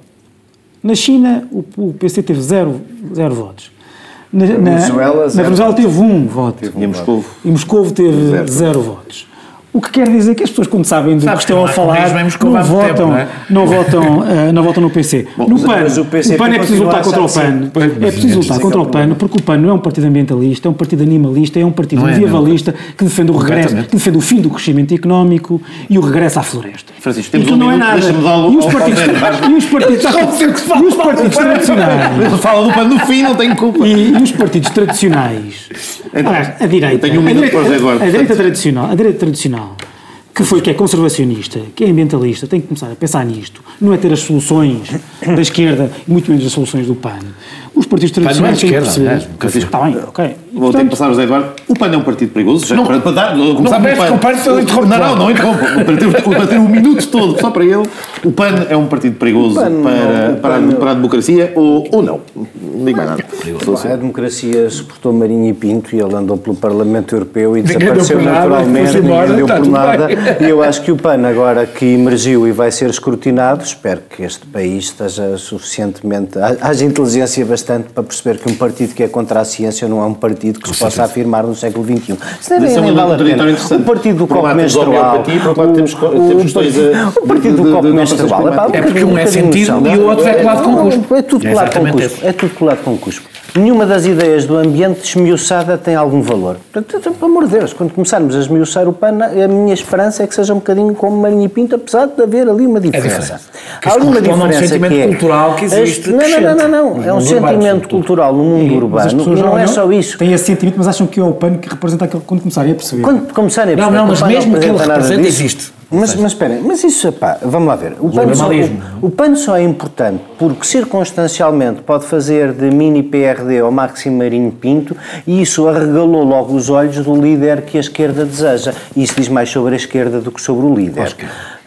Na China, o, o PC teve zero, zero votos. Na, na, Venezuela, na Venezuela teve um voto. E em Moscou. E Moscou teve Zero. zero, votos. O que quer dizer que as pessoas, quando sabem do Sabes que estão a falar, em Moscou não votam, tempo, não é? não, votam, eh, não votam no PC. no PAN, o o, PCP PAN é preciso lutar contra o PAN. assim. É preciso é lutar contra é o o PAN, porque o PAN não é um partido ambientalista, é um partido animalista, é um partido Não é, medievalista que defende o regresso, que defende o fim do crescimento económico e o regresso à floresta. Francisco, E temos aquilo um não é minuto, nada. deixa-me dar-lhe E os partidos, e os partidos, e os partidos tradicionais. Ele fala do pano no fim, não tem culpa. E, e os partidos tradicionais, Então, aliás, a direita, tenho um minuto para o Eduardo, a direita portanto. tradicional, a direita tradicional, que foi que é conservacionista, que é ambientalista, tem que começar a pensar nisto. Não é ter as soluções da esquerda muito menos as soluções do PAN. Os partidos não é de tradicionais têm que esquerda, perceber. fiz. Está bem, ok. Vou ter que passar ao José Eduardo. O PAN é um partido perigoso. Já, para, para dar, começar mexe pelo com o PAN, senão eu interrompo Não, não, não interrompo. Para ter, para ter o minuto todo só para ele. O PAN é um partido perigoso PAN não, para, o para, a, PAN- para a democracia ou, ou não? Não digo mais nada. A democracia suportou Marinho e Pinto e ele andou pelo Parlamento Europeu e Ninguém desapareceu naturalmente, ninguém deu por nada. bem. E eu acho que o PAN, agora que emergiu e vai ser escrutinado, espero que este país esteja suficientemente. ha- haja inteligência bastante para perceber que um partido que é contra a ciência não é um partido que se possa afirmar no século XXI. Nem, Isso é um nem vale a pena. O partido do copo menstrual. a- o partido do copo menstrual. É porque bocadinho- um é sentido e o outro é colado com Não, cuspo. É tudo É colado com exatamente cuspo. É tudo colado com cuspo. Nenhuma das ideias do ambiente esmiuçada tem algum valor. Portanto, pelo amor de Deus, quando começarmos a esmiuçar o PAN, a minha esperança é que seja um bocadinho como Marinho e Pinto, apesar de haver ali uma diferença. diferente. Que Há isso ali uma corresponde a um diferença sentimento que é- cultural que existe, Não, não, não, não, não. É um sentimento cultural no mundo urbano. E não é só isso. Têm esse sentimento, mas acham que é o PAN que representa aquilo quando começarem a perceber. Quando começarem a Não, perceber não, que mas mesmo que ele representa existe. Mas, mas esperem, mas isso, pá, vamos lá ver. O PAN, só, normalismo, o, o PAN só é importante porque circunstancialmente pode fazer de mini PRD ao Máximo Marinho Pinto e isso arregalou logo os olhos do líder que a esquerda deseja. E isso diz mais sobre a esquerda do que sobre o líder.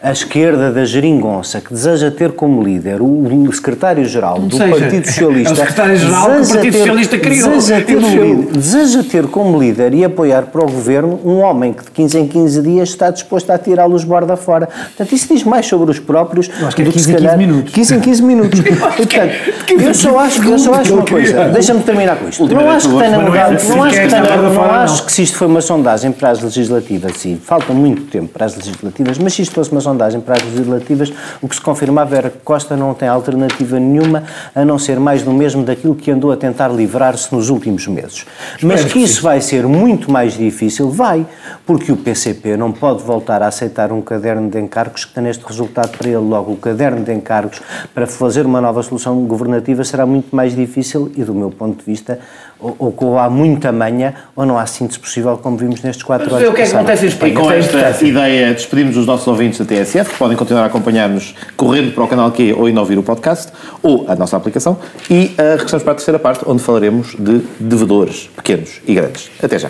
A esquerda da geringonça que deseja ter como líder o, secretário-geral do seja, Partido Socialista. é o secretário-geral que o deseja Partido ter- Socialista criou. Deseja ter, Eu um deseja ter como líder e apoiar para o governo um homem que de 15 em 15 dias está disposto a tirá-los borda fora. Portanto, isso diz mais sobre os próprios Eu acho que é do 15 se em 15 calhar- minutos. 15 em 15 minutos. E, portanto, eu só acho, eu só acho uma coisa, deixa-me terminar com isto. Não acho que tenha mas não é mudado, assim não que acho é que tenha, não acho que se isto foi uma sondagem para as legislativas, e falta muito tempo para as legislativas, mas se isto fosse uma sondagem para as legislativas, o que se confirmava era que Costa não tem alternativa nenhuma a não ser mais do mesmo daquilo que andou a tentar livrar-se nos últimos meses. Mas que isso vai ser muito mais difícil, vai, porque o PCP não pode voltar a aceitar um caderno de encargos que tem este resultado para ele. Logo, o caderno de encargos para fazer uma nova solução governativa será muito mais difícil e, do meu ponto de vista, ou, ou, ou há muita manha ou não há síntese possível, como vimos nestes quatro Mas anos. o que é que passados. acontece em E com esta ideia, despedimos os nossos ouvintes da TSF, que podem continuar a acompanhar-nos correndo para o canal Q ou indo ouvir o podcast, ou a nossa aplicação, e uh, regressamos para a terceira parte, onde falaremos de devedores, pequenos e grandes. Até já.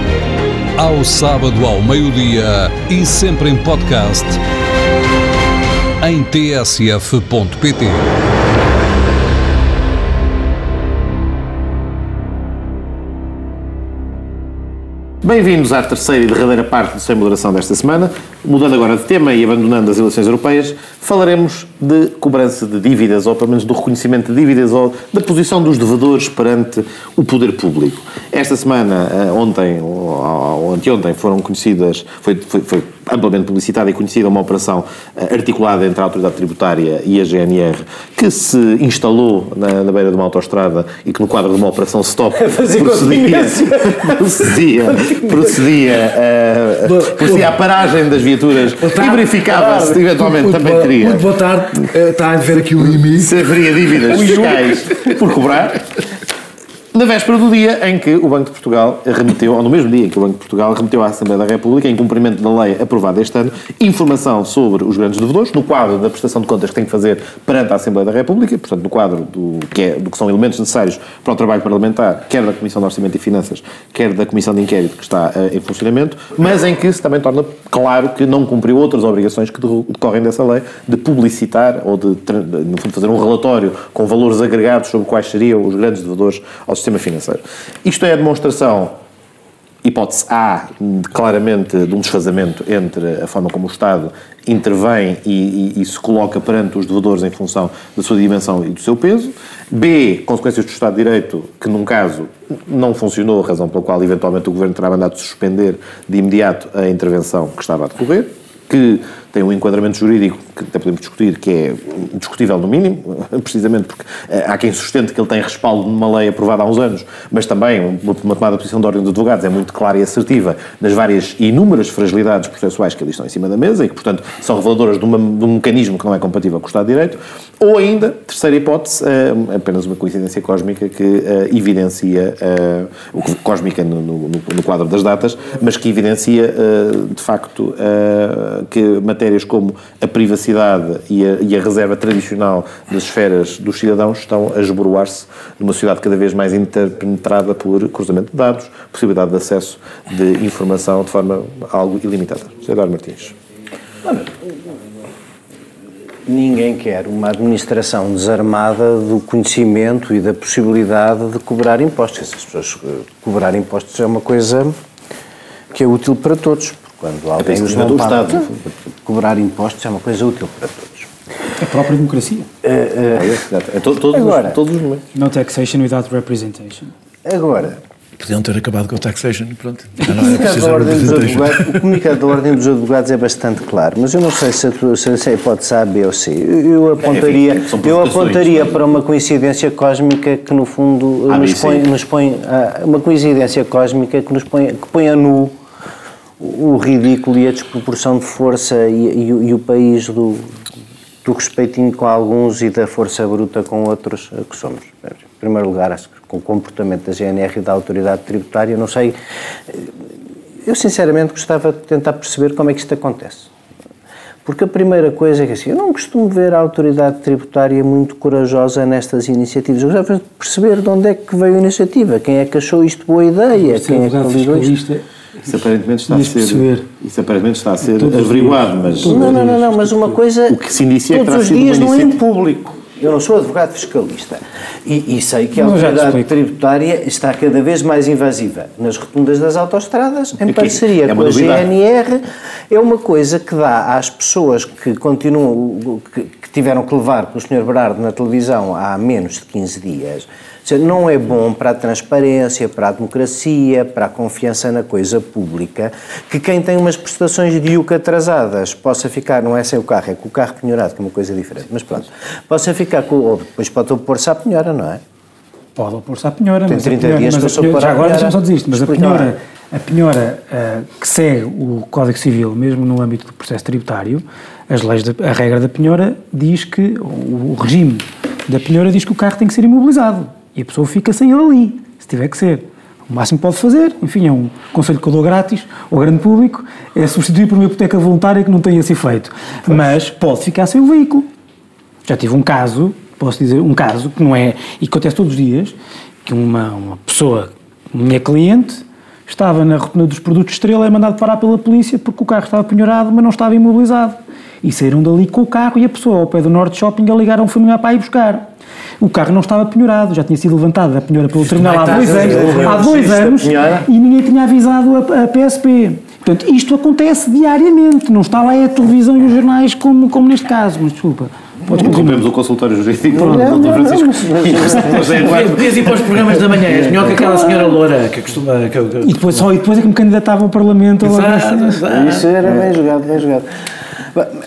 Ao sábado ao meio-dia e sempre em podcast em tsf.pt. Bem-vindos à terceira e derradeira parte do Sem Moderação desta semana. Mudando agora de tema e abandonando as eleições europeias, falaremos de cobrança de dívidas, ou pelo menos do reconhecimento de dívidas, ou da posição dos devedores perante o poder público. Esta semana, eh, ontem ou anteontem, foram conhecidas, foi, foi, foi amplamente publicitada e conhecida uma operação eh, articulada entre a Autoridade Tributária e a GNR, que se instalou na, na beira de uma autoestrada e que no quadro de uma operação stop Fazer procedia, continência. procedia, procedia, eh, procedia à paragem das viaturas e verificava se eventualmente Muito também boa- teria Muito boa tarde. Eh, Está a ver aqui o limite. se haveria dívidas fiscais por cobrar. Na véspera do dia em que o Banco de Portugal remeteu, ou no mesmo dia em que o Banco de Portugal remeteu à Assembleia da República, em cumprimento da lei aprovada este ano, informação sobre os grandes devedores, no quadro da prestação de contas que tem que fazer perante a Assembleia da República, portanto, no quadro do que, é, do que são elementos necessários para o trabalho parlamentar, quer da Comissão de Orçamento e Finanças, quer da Comissão de Inquérito que está uh, em funcionamento, mas em que se também torna claro que não cumpriu outras obrigações que decorrem dessa lei de publicitar ou de, no fundo, fazer um relatório com valores agregados sobre quais seriam os grandes devedores ao sistema financeiro. Isto é a demonstração, hipótese A, claramente de um desfazamento entre a forma como o Estado intervém e, e, e, se coloca perante os devedores em função da sua dimensão e do seu peso. B, consequências do Estado de Direito, que num caso não funcionou, razão pela qual eventualmente o Governo terá mandado suspender de imediato a intervenção que estava a decorrer, que tem um enquadramento jurídico que até podemos discutir, que é discutível no mínimo, precisamente porque eh, há quem sustente que ele tem respaldo numa lei aprovada há uns anos, mas também uma tomada de posição de ordem de advogados é muito clara e assertiva nas várias inúmeras fragilidades processuais que ali estão em cima da mesa e que, portanto, são reveladoras de, uma, de um mecanismo que não é compatível com o Estado de Direito, ou ainda, terceira hipótese, é apenas uma coincidência cósmica que uh, evidencia, uh, cósmica no, no, no, quadro das datas, mas que evidencia, de facto, que matérias como a privacidade e a, e a, reserva tradicional das esferas dos cidadãos estão a esboroar-se numa sociedade cada vez mais interpenetrada por cruzamento de dados, possibilidade de acesso de informação de forma algo ilimitada. José Eduardo Martins. Ninguém quer uma administração desarmada do conhecimento e da possibilidade de cobrar impostos. As pessoas eh, cobrar impostos é uma coisa que é útil para todos. Quando é alguém os não paga, cobrar impostos é uma coisa útil para todos. A própria democracia. É, é, é, to, todos, agora, os, todos os momentos. No taxation without representation. Agora, Podiam ter acabado com o taxation, pronto. O comunicado, o comunicado da Ordem dos Advogados é bastante claro, mas eu não sei se a, se a hipótese A, B ou C. Eu apontaria, é, eu apontaria para uma coincidência cósmica que, no fundo, nos põe, nos põe, uma coincidência cósmica que nos põe, que põe a nu o ridículo e a desproporção de força e, e, e o país do, do respeitinho com alguns e da força bruta com outros que somos. Em primeiro lugar, acho que com o comportamento da GNR e da autoridade tributária, não sei. Eu sinceramente gostava de tentar perceber como é que isto acontece. Porque a primeira coisa é que assim, eu não costumo ver a autoridade tributária muito corajosa nestas iniciativas. Eu gostava de perceber de onde é que veio a iniciativa, quem é que achou isto boa ideia, quem é que ligou isto. Isso aparentemente está a ser, perceber. isso aparentemente está a ser averiguado, mas... Não, não, não, não, mas uma coisa... O que se inicia todos é que os dias não é em público. Eu não sou advogado fiscalista e, e sei que a autoridade tributária está cada vez mais invasiva nas rotundas das autostradas, em parceria é com a GNR. É uma coisa que dá às pessoas que continuam, que, que tiveram que levar com o Sr. Berardo na televisão há menos de 15 dias, não é bom para a transparência, para a democracia, para a confiança na coisa pública, que quem tem umas prestações de IUC atrasadas possa ficar, não é sem o carro, é com o carro penhorado, que é uma coisa diferente, mas pronto, possa ficar com, ou depois pode opor-se à penhora, não é? Pode opor-se à penhora, tem mas 30 a penhora, dias mas para a penhora, já agora deixa-me só dizer isto, mas a penhora, a penhora uh, que segue o Código Civil, mesmo no âmbito do processo tributário, as leis a regra da penhora diz que, o, o regime da penhora diz que o carro tem que ser imobilizado. E a pessoa fica sem ele ali, se tiver que ser. O máximo que pode fazer, enfim, é um conselho que eu dou grátis ao grande público, é substituir por uma hipoteca voluntária que não tenha esse efeito. Pois. Mas pode ficar sem o veículo. Já tive um caso, posso dizer, um caso que não é, e que acontece todos os dias, que uma, uma pessoa, minha cliente, estava na rotunda dos produtos Estrela, é mandado parar pela polícia porque o carro estava penhorado, mas não estava imobilizado. E saíram dali com o carro e a pessoa ao pé do Norte Shopping a ligar a um familiar para ir buscar. O carro não estava penhorado, já tinha sido levantado da penhora pelo terminal há dois anos, há dois anos e ninguém tinha avisado a, a PSP. Portanto, isto acontece diariamente, não está lá é a televisão e os jornais como, como neste caso, mas desculpa. Pode Interrompemos o consultório jurídico Pronto, não, não, Francisco. Podias ir para os programas da manhã, és melhor que aquela senhora loura que costuma. Que, E, depois, só, e depois é que me candidatava ao Parlamento. Exato, Isso era bem jogado, bem jogado.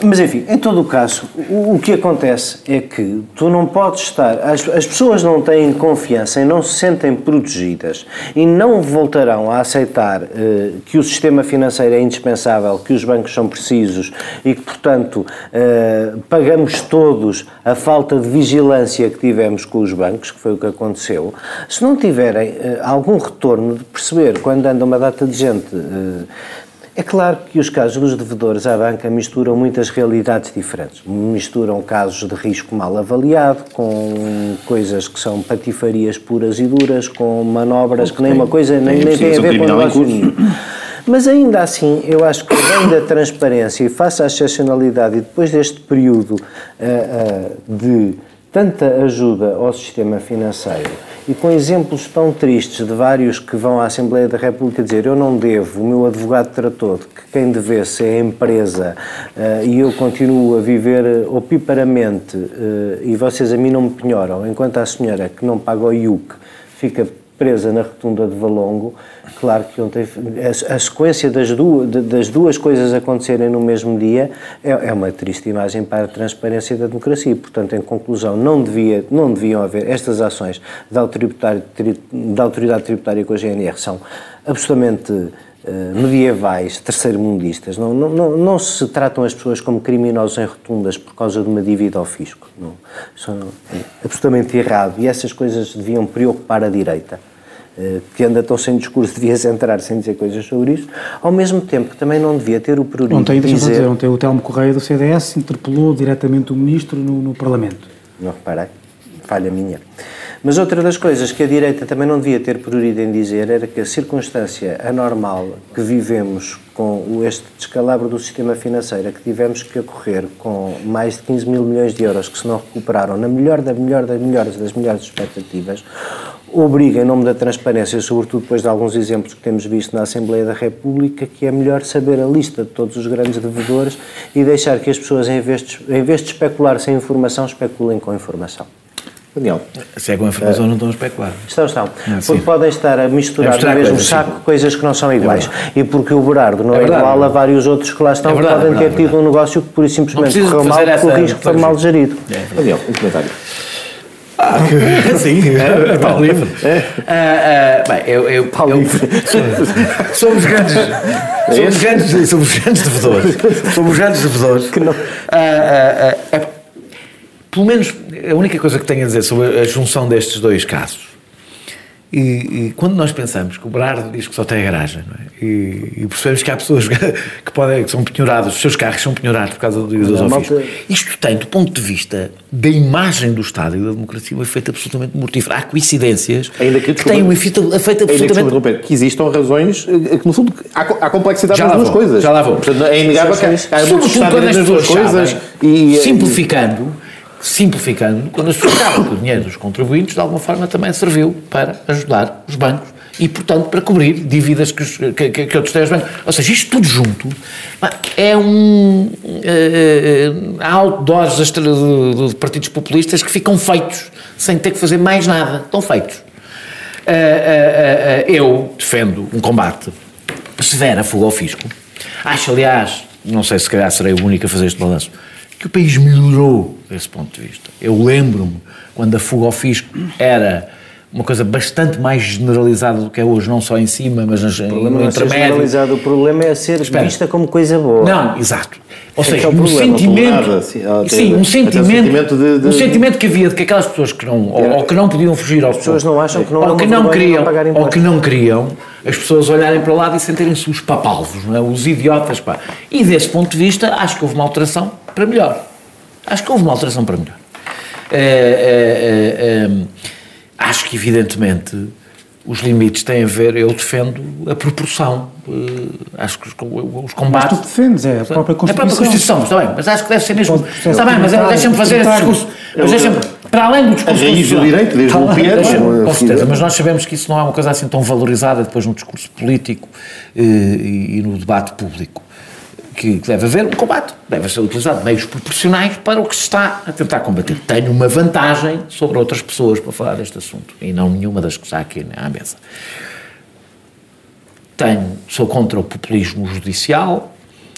Mas enfim, em todo o caso, o, o, que acontece é que tu não podes estar. As, as pessoas não têm confiança e não se sentem protegidas e não voltarão a aceitar uh, que o sistema financeiro é indispensável, que os bancos são precisos e que, portanto, uh, pagamos todos a falta de vigilância que tivemos com os bancos, que foi o que aconteceu. Se não tiverem uh, algum retorno de perceber quando anda uma data de gente é claro que os casos dos devedores à banca misturam muitas realidades diferentes. Misturam casos de risco mal avaliado, com coisas que são patifarias puras e duras, com manobras que nem uma coisa nem, nem tem a ver com o negócio nenhum. Mas ainda assim, eu acho que além da transparência e face à excepcionalidade e depois deste período uh, uh, de tanta ajuda ao sistema financeiro, e com exemplos tão tristes de vários que vão à Assembleia da República dizer eu não devo, o meu advogado tratou de que quem devesse é a empresa uh, e eu continuo a viver opiparamente uh, e vocês a mim não me penhoram, enquanto a senhora que não paga o IUC fica presa na rotunda de Valongo, claro que ontem a, a sequência das duas, das duas coisas acontecerem no mesmo dia é, é, uma triste imagem para a transparência da democracia. Portanto, em conclusão, não, devia, não deviam haver estas ações da autoridade, da autoridade tributária com a GNR são absolutamente medievais, terceiro-mundistas. Não, não, não, não, se tratam as pessoas como criminosos em rotundas por causa de uma dívida ao fisco. Não. São é absolutamente errado e essas coisas deviam preocupar a direita. Eh, que anda tão sem discurso, devia-se entrar sem dizer coisas sobre isso, ao mesmo tempo que também não devia ter o prurido ontem, de dizer... dizer... Ontem o Telmo Correia do CDS interpelou diretamente o Ministro no, no Parlamento. Não reparei, falha minha. Mas outra das coisas que a direita também não devia ter prurido em dizer era que a circunstância anormal que vivemos com este descalabro do sistema financeiro que tivemos que ocorrer com mais de 15 mil milhões de euros que se não recuperaram na melhor da melhor das melhores das melhores expectativas, obriga, em nome da transparência, sobretudo depois de alguns exemplos que temos visto na Assembleia da República, que é melhor saber a lista de todos os grandes devedores e deixar que as pessoas, em vez de, em vez de especular sem informação, especulem com informação. Daniel. Se é com informação, não estão a especular. Estão, estão. Ah, porque podem estar a misturar no mesmo coisas, saco sim. coisas que não são iguais. É e porque o Berardo não é, é igual a vários outros que lá estão, é verdade, podem é verdade, ter tido um negócio que por isso simplesmente correu mal porque o risco foi mal gerido. Daniel, um comentário. Ah, sim, é, Paulo Livre. É. Uh, uh, bem, eu, eu, eu somos grandes, somos grandes, somos grandes devedores, somos grandes devedores. Que não. Uh, pelo menos a única coisa que tenho a dizer sobre a junção destes dois casos e, e, quando nós pensamos que o Berardo diz que só tem a garagem, é? e, e, percebemos que há pessoas que, podem, que são penhorados, os seus carros são penhorados por causa do dos ofícios. Isto tem, do ponto de vista da imagem do Estado e da democracia, um efeito absolutamente mortífero. Há coincidências ainda que, que têm um efeito, efeito absolutamente... Que, que existam razões, eh, que no fundo há, há complexidade já nas duas vou, coisas. Já lá vou. Portanto, é inegável que há nas duas coisas. Sabem, e, simplificando simplificando, quando as pessoas sabem que o dinheiro dos contribuintes de alguma forma também serviu para ajudar os bancos e, portanto, para cobrir dívidas que, que, que, outros têm aos bancos. Ou seja, isto tudo junto é um. Uh, há outdoors de, de, de, partidos populistas que ficam feitos sem ter que fazer mais nada. Estão feitos. Uh, eu defendo um combate severo a fuga ao fisco. Acho, aliás, não sei se calhar serei o único a fazer este balanço que o país melhorou desse ponto de vista. Eu lembro-me quando a fuga ao fisco era uma coisa bastante mais generalizada do que é hoje, não só em cima, mas problema no intermédio. É generalizado, o problema é ser Espera. vista como coisa boa. Não, exato. Ou é seja, é um sentimento, nada, sim, sim, um sentimento, sentimento de, de, um sentimento que havia de que aquelas pessoas que não, ou, ou que não podiam fugir aos pessoas não acham que não ou que não queriam, não ou que não queriam, as pessoas olharem para o lado e sentirem-se os papalvos, não é? os idiotas, pá. E desse ponto de vista, acho que houve uma alteração para melhor. Acho que houve uma alteração para melhor. É, é, é, acho que, evidentemente, os limites têm a ver, eu defendo a proporção. Uh, acho que os, os combates. Mas tu defendes, é a própria Constituição. É a própria Constituição, está bem, mas acho que deve ser mesmo. Está bem, mas deixa-me fazer esse discurso. Mas deixa-me, para além do discurso. A raiz do direito, desde o Pierre. Com certeza, mas nós sabemos que isso não é uma coisa assim tão valorizada depois no discurso político uh, e, e no debate público que deve haver um combate, deve ser utilizado meios proporcionais para o que se está a tentar combater. Tenho uma vantagem sobre outras pessoas para falar deste assunto, e não nenhuma das que está aqui à mesa. Tenho, sou contra o populismo judicial,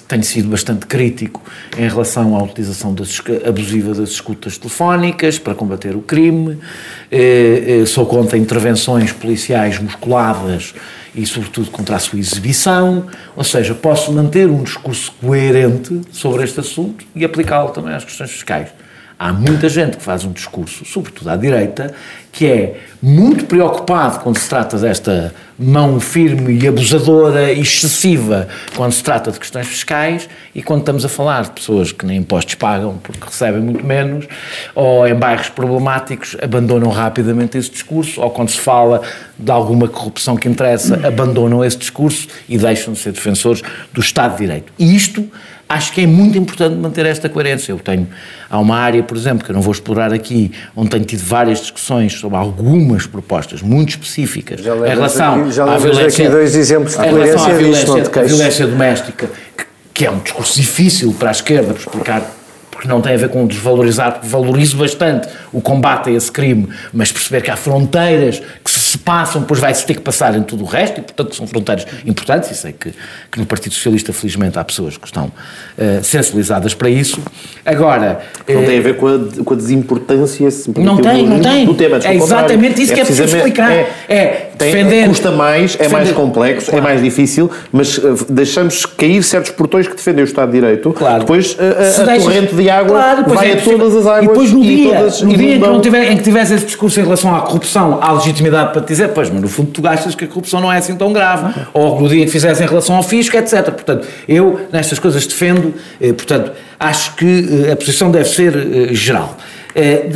tenho sido bastante crítico em relação à utilização das, abusiva das escutas telefónicas para combater o crime. Eh, eh, sou contra intervenções policiais musculadas e, sobretudo, contra a sua exibição. Ou seja, posso manter um discurso coerente sobre este assunto e aplicá-lo também às questões fiscais. Há muita gente que faz um discurso, sobretudo à direita, que é muito preocupado quando se trata desta mão firme e abusadora e excessiva quando se trata de questões fiscais e quando estamos a falar de pessoas que nem impostos pagam porque recebem muito menos ou em bairros problemáticos abandonam rapidamente esse discurso ou quando se fala de alguma corrupção que interessa abandonam esse discurso e deixam de ser defensores do Estado de Direito. E isto acho que é muito importante manter esta coerência. Eu tenho, há uma área, por exemplo, que eu não vou explorar aqui, onde tenho tido várias discussões sobre algumas propostas muito específicas já em relação aqui, já à violência, aqui dois exemplos de à coerência disto, violência, à queixes. violência doméstica, que, que é um discurso difícil para a esquerda por explicar porque não tem a ver com desvalorizar, porque valorizo bastante o combate a esse crime, mas perceber que há fronteiras que se, passam, depois vai-se ter que passar em tudo o resto, e portanto são fronteiras importantes, e sei que, que no Partido Socialista, felizmente, há pessoas que estão eh, sensibilizadas para isso. Agora... Não eh, tem a ver com a, com a desimportância não tem, não tem. do tema. é exatamente isso que é preciso explicar. é- É, tem- defender. custa mais, é mais defender- complexo, é mais difícil, mas uh, deixamos cair certos portões que defendem o Estado de Direito. Claro. Depois uh, a, deixas- torrente de água Claro, vai é a todas as águas E depois no dia, todas no dia em que, não tiver, em que tivesse esse discurso em relação à corrupção, há legitimidade para te dizer, pois, mas no fundo tu achas que a corrupção não é assim tão grave. Ou no dia que fizeres em relação ao fisco, etc. Portanto, eu nestas coisas defendo, eh, portanto, acho que eh, a posição deve ser eh, geral. Eh,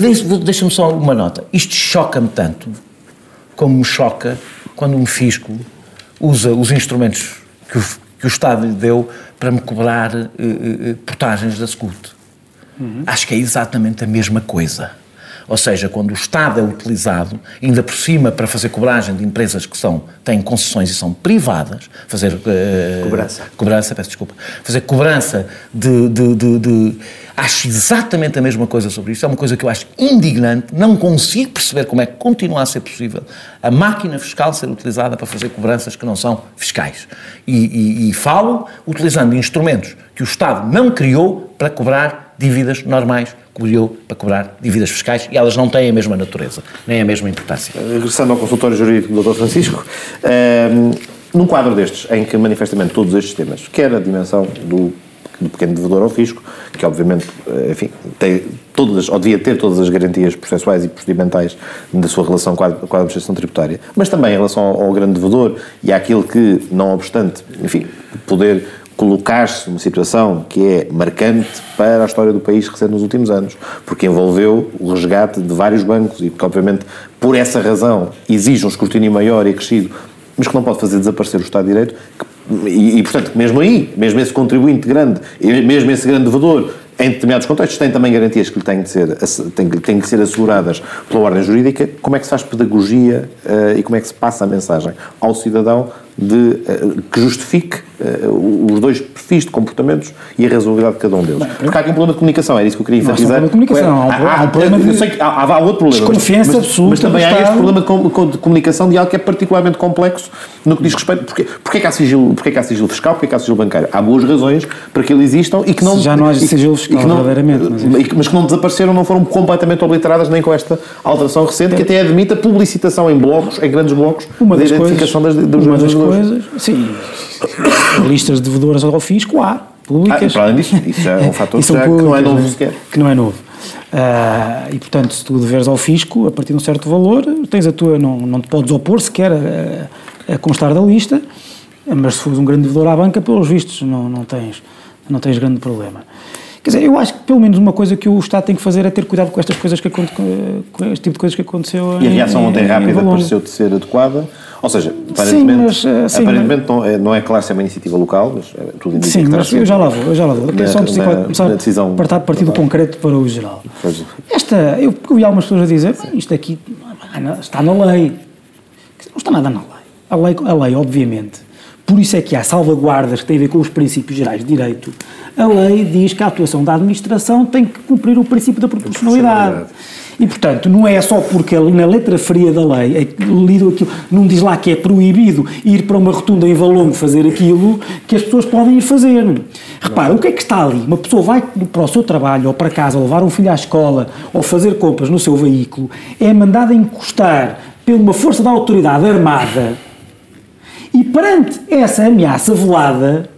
Deixa-me só uma nota. Isto choca-me tanto como me choca quando um fisco usa os instrumentos que o, que o Estado lhe deu para me cobrar eh, eh, portagens da SCUT. Acho que é exatamente a mesma coisa. Ou seja, quando o Estado é utilizado, ainda por cima para fazer cobragem de empresas que são, têm concessões e são privadas, fazer... eh, Cobrança. Cobrança, peço desculpa. Fazer cobrança de, de, de- de- Acho exatamente a mesma coisa sobre isto. É uma coisa que eu acho indignante. Não consigo perceber como é que continua a ser possível a máquina fiscal ser utilizada para fazer cobranças que não são fiscais. E, e- e falo utilizando instrumentos que o Estado não criou para cobrar dívidas normais, criou para cobrar dívidas fiscais e elas não têm a mesma natureza, nem a mesma importância. Regressando ao consultório jurídico do Dr. Francisco, ehm, num quadro destes, em que manifestamente todos estes temas, quer a dimensão do, do pequeno devedor ao fisco, que obviamente, eh, enfim, tem todas, ou devia ter todas as garantias processuais e procedimentais da sua relação com a, com a administração tributária, mas também em relação ao, ao grande devedor e àquilo que, não obstante, enfim, poder colocar-se numa situação que é marcante para a história do país recente nos últimos anos, porque envolveu o resgate de vários bancos e que, obviamente, por essa razão exige um escrutínio maior e crescido, mas que não pode fazer desaparecer o Estado de Direito. que- e, e, portanto, mesmo aí, mesmo esse contribuinte grande, mesmo esse grande devedor, em determinados contextos, tem também garantias que lhe têm de ser, têm, que- têm que ser asseguradas pela ordem jurídica. Como é que se faz pedagogia eh, e como é que se passa a mensagem ao cidadão de, eh, que justifique eh, os dois perfis de comportamentos e a razoabilidade de cada um deles? Porque há aqui um problema de comunicação, era isso que eu queria enfatizar. há um problema de comunicação, há um- há um problema de- eu sei que há, há outro problema. Desconfiança mas, absoluta Mas também há este problema de, com- com- de comunicação de algo que é particularmente complexo no que diz respeito. Porque, porque, é que há sigilo, porque é que há sigilo fiscal, porque é que há sigilo bancário? Há boas razões para que ele existam e que não. Já não há sigilo fiscal, não- verdadeiramente, mas Mas, que- não desapareceram, não foram completamente obliteradas nem com esta alteração recente, que até admite a publicitação em blocos, em grandes blocos, Uma da das coisas, identificação das, dos uma das devedores. Coisas, sim, listas de devedoras ao fisco há, Ah, públicas. para além disso, isso é um fator que, que não é públicas, novo né? sequer. Que não é novo. Ah, e portanto, se tu deveres ao fisco, a partir de um certo valor, tens a tua, não, não te podes opor sequer a, a constar da lista, mas se fores um grande devedor à banca, pelos vistos, não, não, tens, não tens grande problema. Quer dizer, eu acho que pelo menos uma coisa que o Estado tem que fazer é ter cuidado com estas coisas que com este tipo de coisas que aconteceu E a reação ontem em rápida pareceu-te ser adequada? Ou seja, aparentemente, mas, eh, sim, aparentemente não, é, não é claro se é uma iniciativa local, mas eh, tudo indica Sim, que mas eu já lá vou, eu já lá vou. Quero na- só um começar na decisão a partir, do concreto para o geral. Pois. Esta, eu eu vi algumas pessoas a dizer, "Bem, isto aqui está na lei. Não está nada na lei. A lei, a lei obviamente, por isso é que há salvaguardas que têm a ver com os princípios gerais de direito. A lei diz que a atuação da administração tem que cumprir o princípio da proporcionalidade. E, portanto, não é só porque na letra fria da lei, é lido aquilo, não diz lá que é proibido ir para uma rotunda em Valongo fazer aquilo, que as pessoas podem ir fazer. Repara, o que é que está ali? Uma pessoa vai para o seu trabalho ou para casa, ou levar um filho à escola, ou fazer compras no seu veículo, é mandada encostar por uma força da autoridade armada e perante essa ameaça velada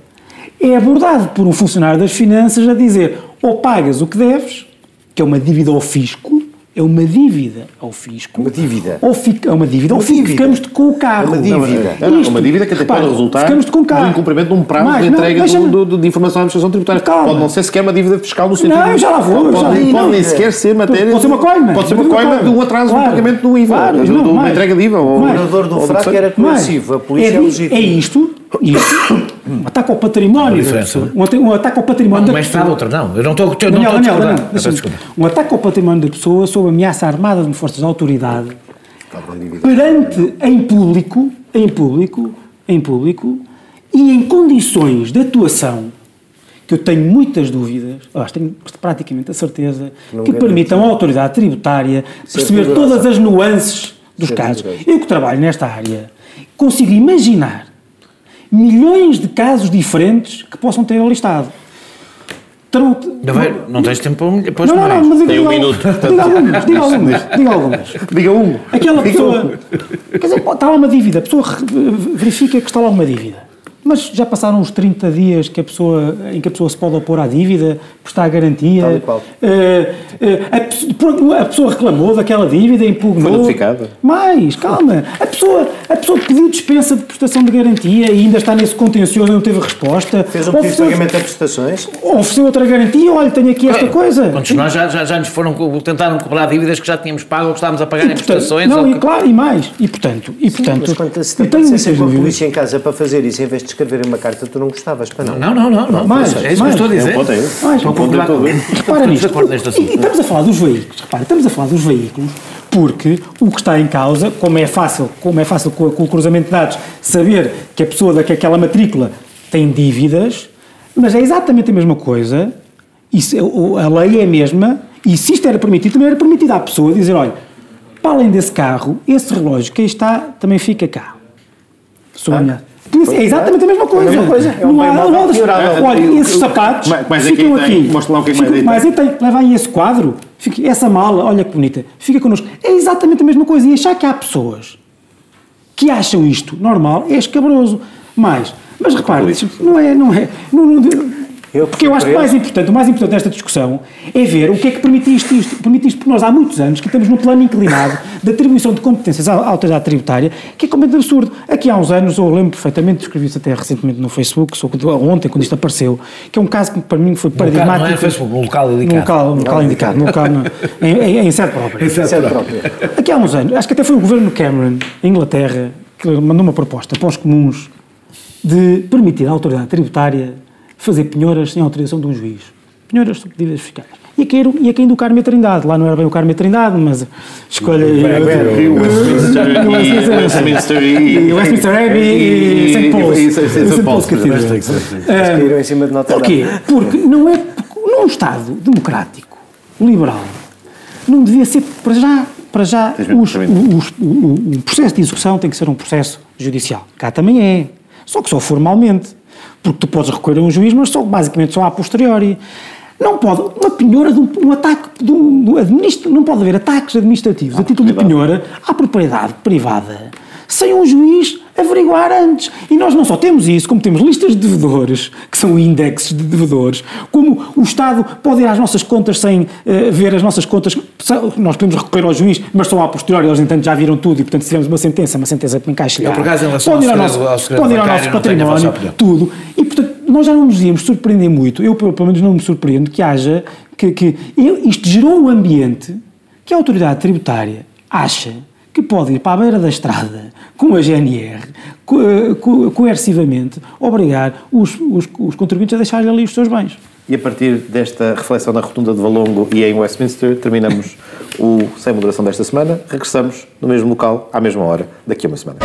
é abordado por um funcionário das finanças a dizer ou pagas o que deves, que é uma dívida ao fisco, é uma dívida ao fisco. Uma dívida. Ou fica, é uma dívida. Uma ou dívida. ficamos com o carro. É uma dívida. Não, não, Isto, uma dívida que até repara, pode resultar ficamos com o carro. do incumprimento de um prazo Mais, de não, entrega deixa-me- do, do- de informação à administração tributária. Calma. Pode não ser sequer uma dívida fiscal no sentido. Não, eu já lá vou, Pode, já- pode não, nem é. sequer ser matéria. Pode ser uma coima. Pode ser uma Pode coima de um atraso Claro. no pagamento do IVA. Claro, de, não, de uma mais. entrega de IVA. Ou. O orador do fraco que era coercivo, a polícia é, é, legítima. é isto, isto, um ataque ao património da pessoa, um, ata- um ataque ao património da Uma está pessoa. outra, não. Eu não estou eu não Daniel, estou a Daniel, discordar. Daniel, peço deixa-me- desculpa. um ataque ao património da pessoa sob ameaça armada de forças de autoridade perante em público, em público, em público e em condições de atuação que eu tenho muitas dúvidas, aliás, tenho praticamente a certeza, Não que permitam à autoridade tributária perceber todas as nuances dos casos. Eu que trabalho nesta área, consigo imaginar milhões de casos diferentes que possam ter alistado. Terão- Não, vai- não tens tempo para não, não, não, mas diga um minuto. Diga algumas, diga algumas, diga algumas. Diga um. Aquela Diga pessoa. um. Quer dizer, está lá uma dívida, a pessoa verifica que está lá uma dívida. Mas já passaram os 30 dias que a pessoa, em que a pessoa se pode opor à dívida, prestar garantia. Tal e qual. Eh, eh, a, a pessoa reclamou daquela dívida, impugnou. Foi notificada? Mais, calma. A pessoa, a pessoa pediu dispensa de prestação de garantia e ainda está nesse contencioso e não teve resposta. Fez um pedido de pagamento de prestações. Ofereceu outra garantia, olha, tenho aqui esta coisa. Quantos nós já, já, já nos foram, tentaram cobrar dívidas que já tínhamos pago ou que estávamos a pagar em portanto, prestações? Não, ou e que- claro, e mais. E portanto, e portanto Mas quando se eu te tenho aparecesse muitas com a dúvidas. polícia em casa para fazer isso, em vez de escrever uma carta, tu não gostavas, para não. Não, não, não. não. Mais, é isso que estou a dizer. É um ponto, é esse. Mais, Estou a um ponto é todo. Repara Estamos nisto. E, e assunto. estamos a falar dos veículos, repara, estamos a falar dos veículos porque o que está em causa, como é fácil, como é fácil com, com o cruzamento de dados saber que a pessoa daquela matrícula tem dívidas, mas é exatamente a mesma coisa, isso, a lei é a mesma, e se isto era permitido, também era permitido à pessoa dizer, olha, para além desse carro, esse relógio que aí está, também fica cá. Sou a minha- Por isso, É exatamente a mesma coisa. mesma coisa. É um Não há-. Olha, esses sapatos Mas- mas aqui ficam tem- aqui. mostra lá o que é mais aí Mas aí tem, leva aí esse quadro, fica, essa mala, olha que bonita, fica connosco. É exatamente a mesma coisa. E achar que há pessoas que acham isto normal é escabroso. Mas, mas repare, não é, não é, não, não- Eu porque eu acho que o mais importante, o mais importante desta discussão é ver o que é que permite isto, isto. Permite isto porque nós há muitos anos que estamos num plano inclinado de atribuição de competências à à autoridade tributária, que é completamente absurdo. Aqui há uns anos, eu lembro perfeitamente, escrevi isso até recentemente no Facebook, que ontem, quando isto apareceu, que é um caso que para mim foi paradigmático. não é no Facebook, no local No indicado. local, no local indicado, no local, no- em, em, em sede própria. Em Sede própria. Aqui há uns anos, acho que até foi o governo Cameron, em Inglaterra, que mandou uma proposta para os comuns de permitir à autoridade tributária fazer penhoras sem autorização de um juiz. Penhoras sobre dívidas fiscais. Ia cair, ia cair do Carme e Trindade. Lá não era bem o Carme e Trindade, mas escolha. E o Westminster e- Westminster e- E Westminster Abbey e St. Paul's. E- e- e- e- St. Paul's. Cathedral. Ah, caíram em cima de Notre Porquê? Porque não é num Estado democrático, liberal, não devia ser para já, para já os- os- o, o- o processo de execução tem que ser um processo judicial. Cá também é, só que só formalmente, porque tu podes recorrer a um juiz, mas só basicamente só a posteriori. Não pode, uma penhora de um, um ataque de um, do administra, não pode haver ataques administrativos a título de penhora à propriedade privada sem um juiz averiguar antes. E nós não só temos isso, como temos listas de devedores, que são índices de devedores, como o Estado pode ir às nossas contas sem eh, ver as nossas contas, nós podemos recorrer ao juiz, mas só a posteriori, eles entanto já viram tudo e portanto se tivermos uma sentença, uma sentença que encaixa Eu, por acaso, em relação pode ir ao nosso, ao segredo pode ir ao nosso património, tudo. E portanto nós já não nos íamos surpreender muito, eu pelo pelo menos não me surpreendo que haja, que, que isto gerou um ambiente que a autoridade tributária acha que pode ir para a beira da estrada com a GNR, co- eh, co- coercivamente, obrigar os, os, os contribuintes a deixarem ali os seus bens. E a partir desta reflexão na rotunda de Valongo e em Westminster, terminamos o Sem Moderação desta semana. Regressamos no mesmo local, à mesma hora, daqui a uma semana.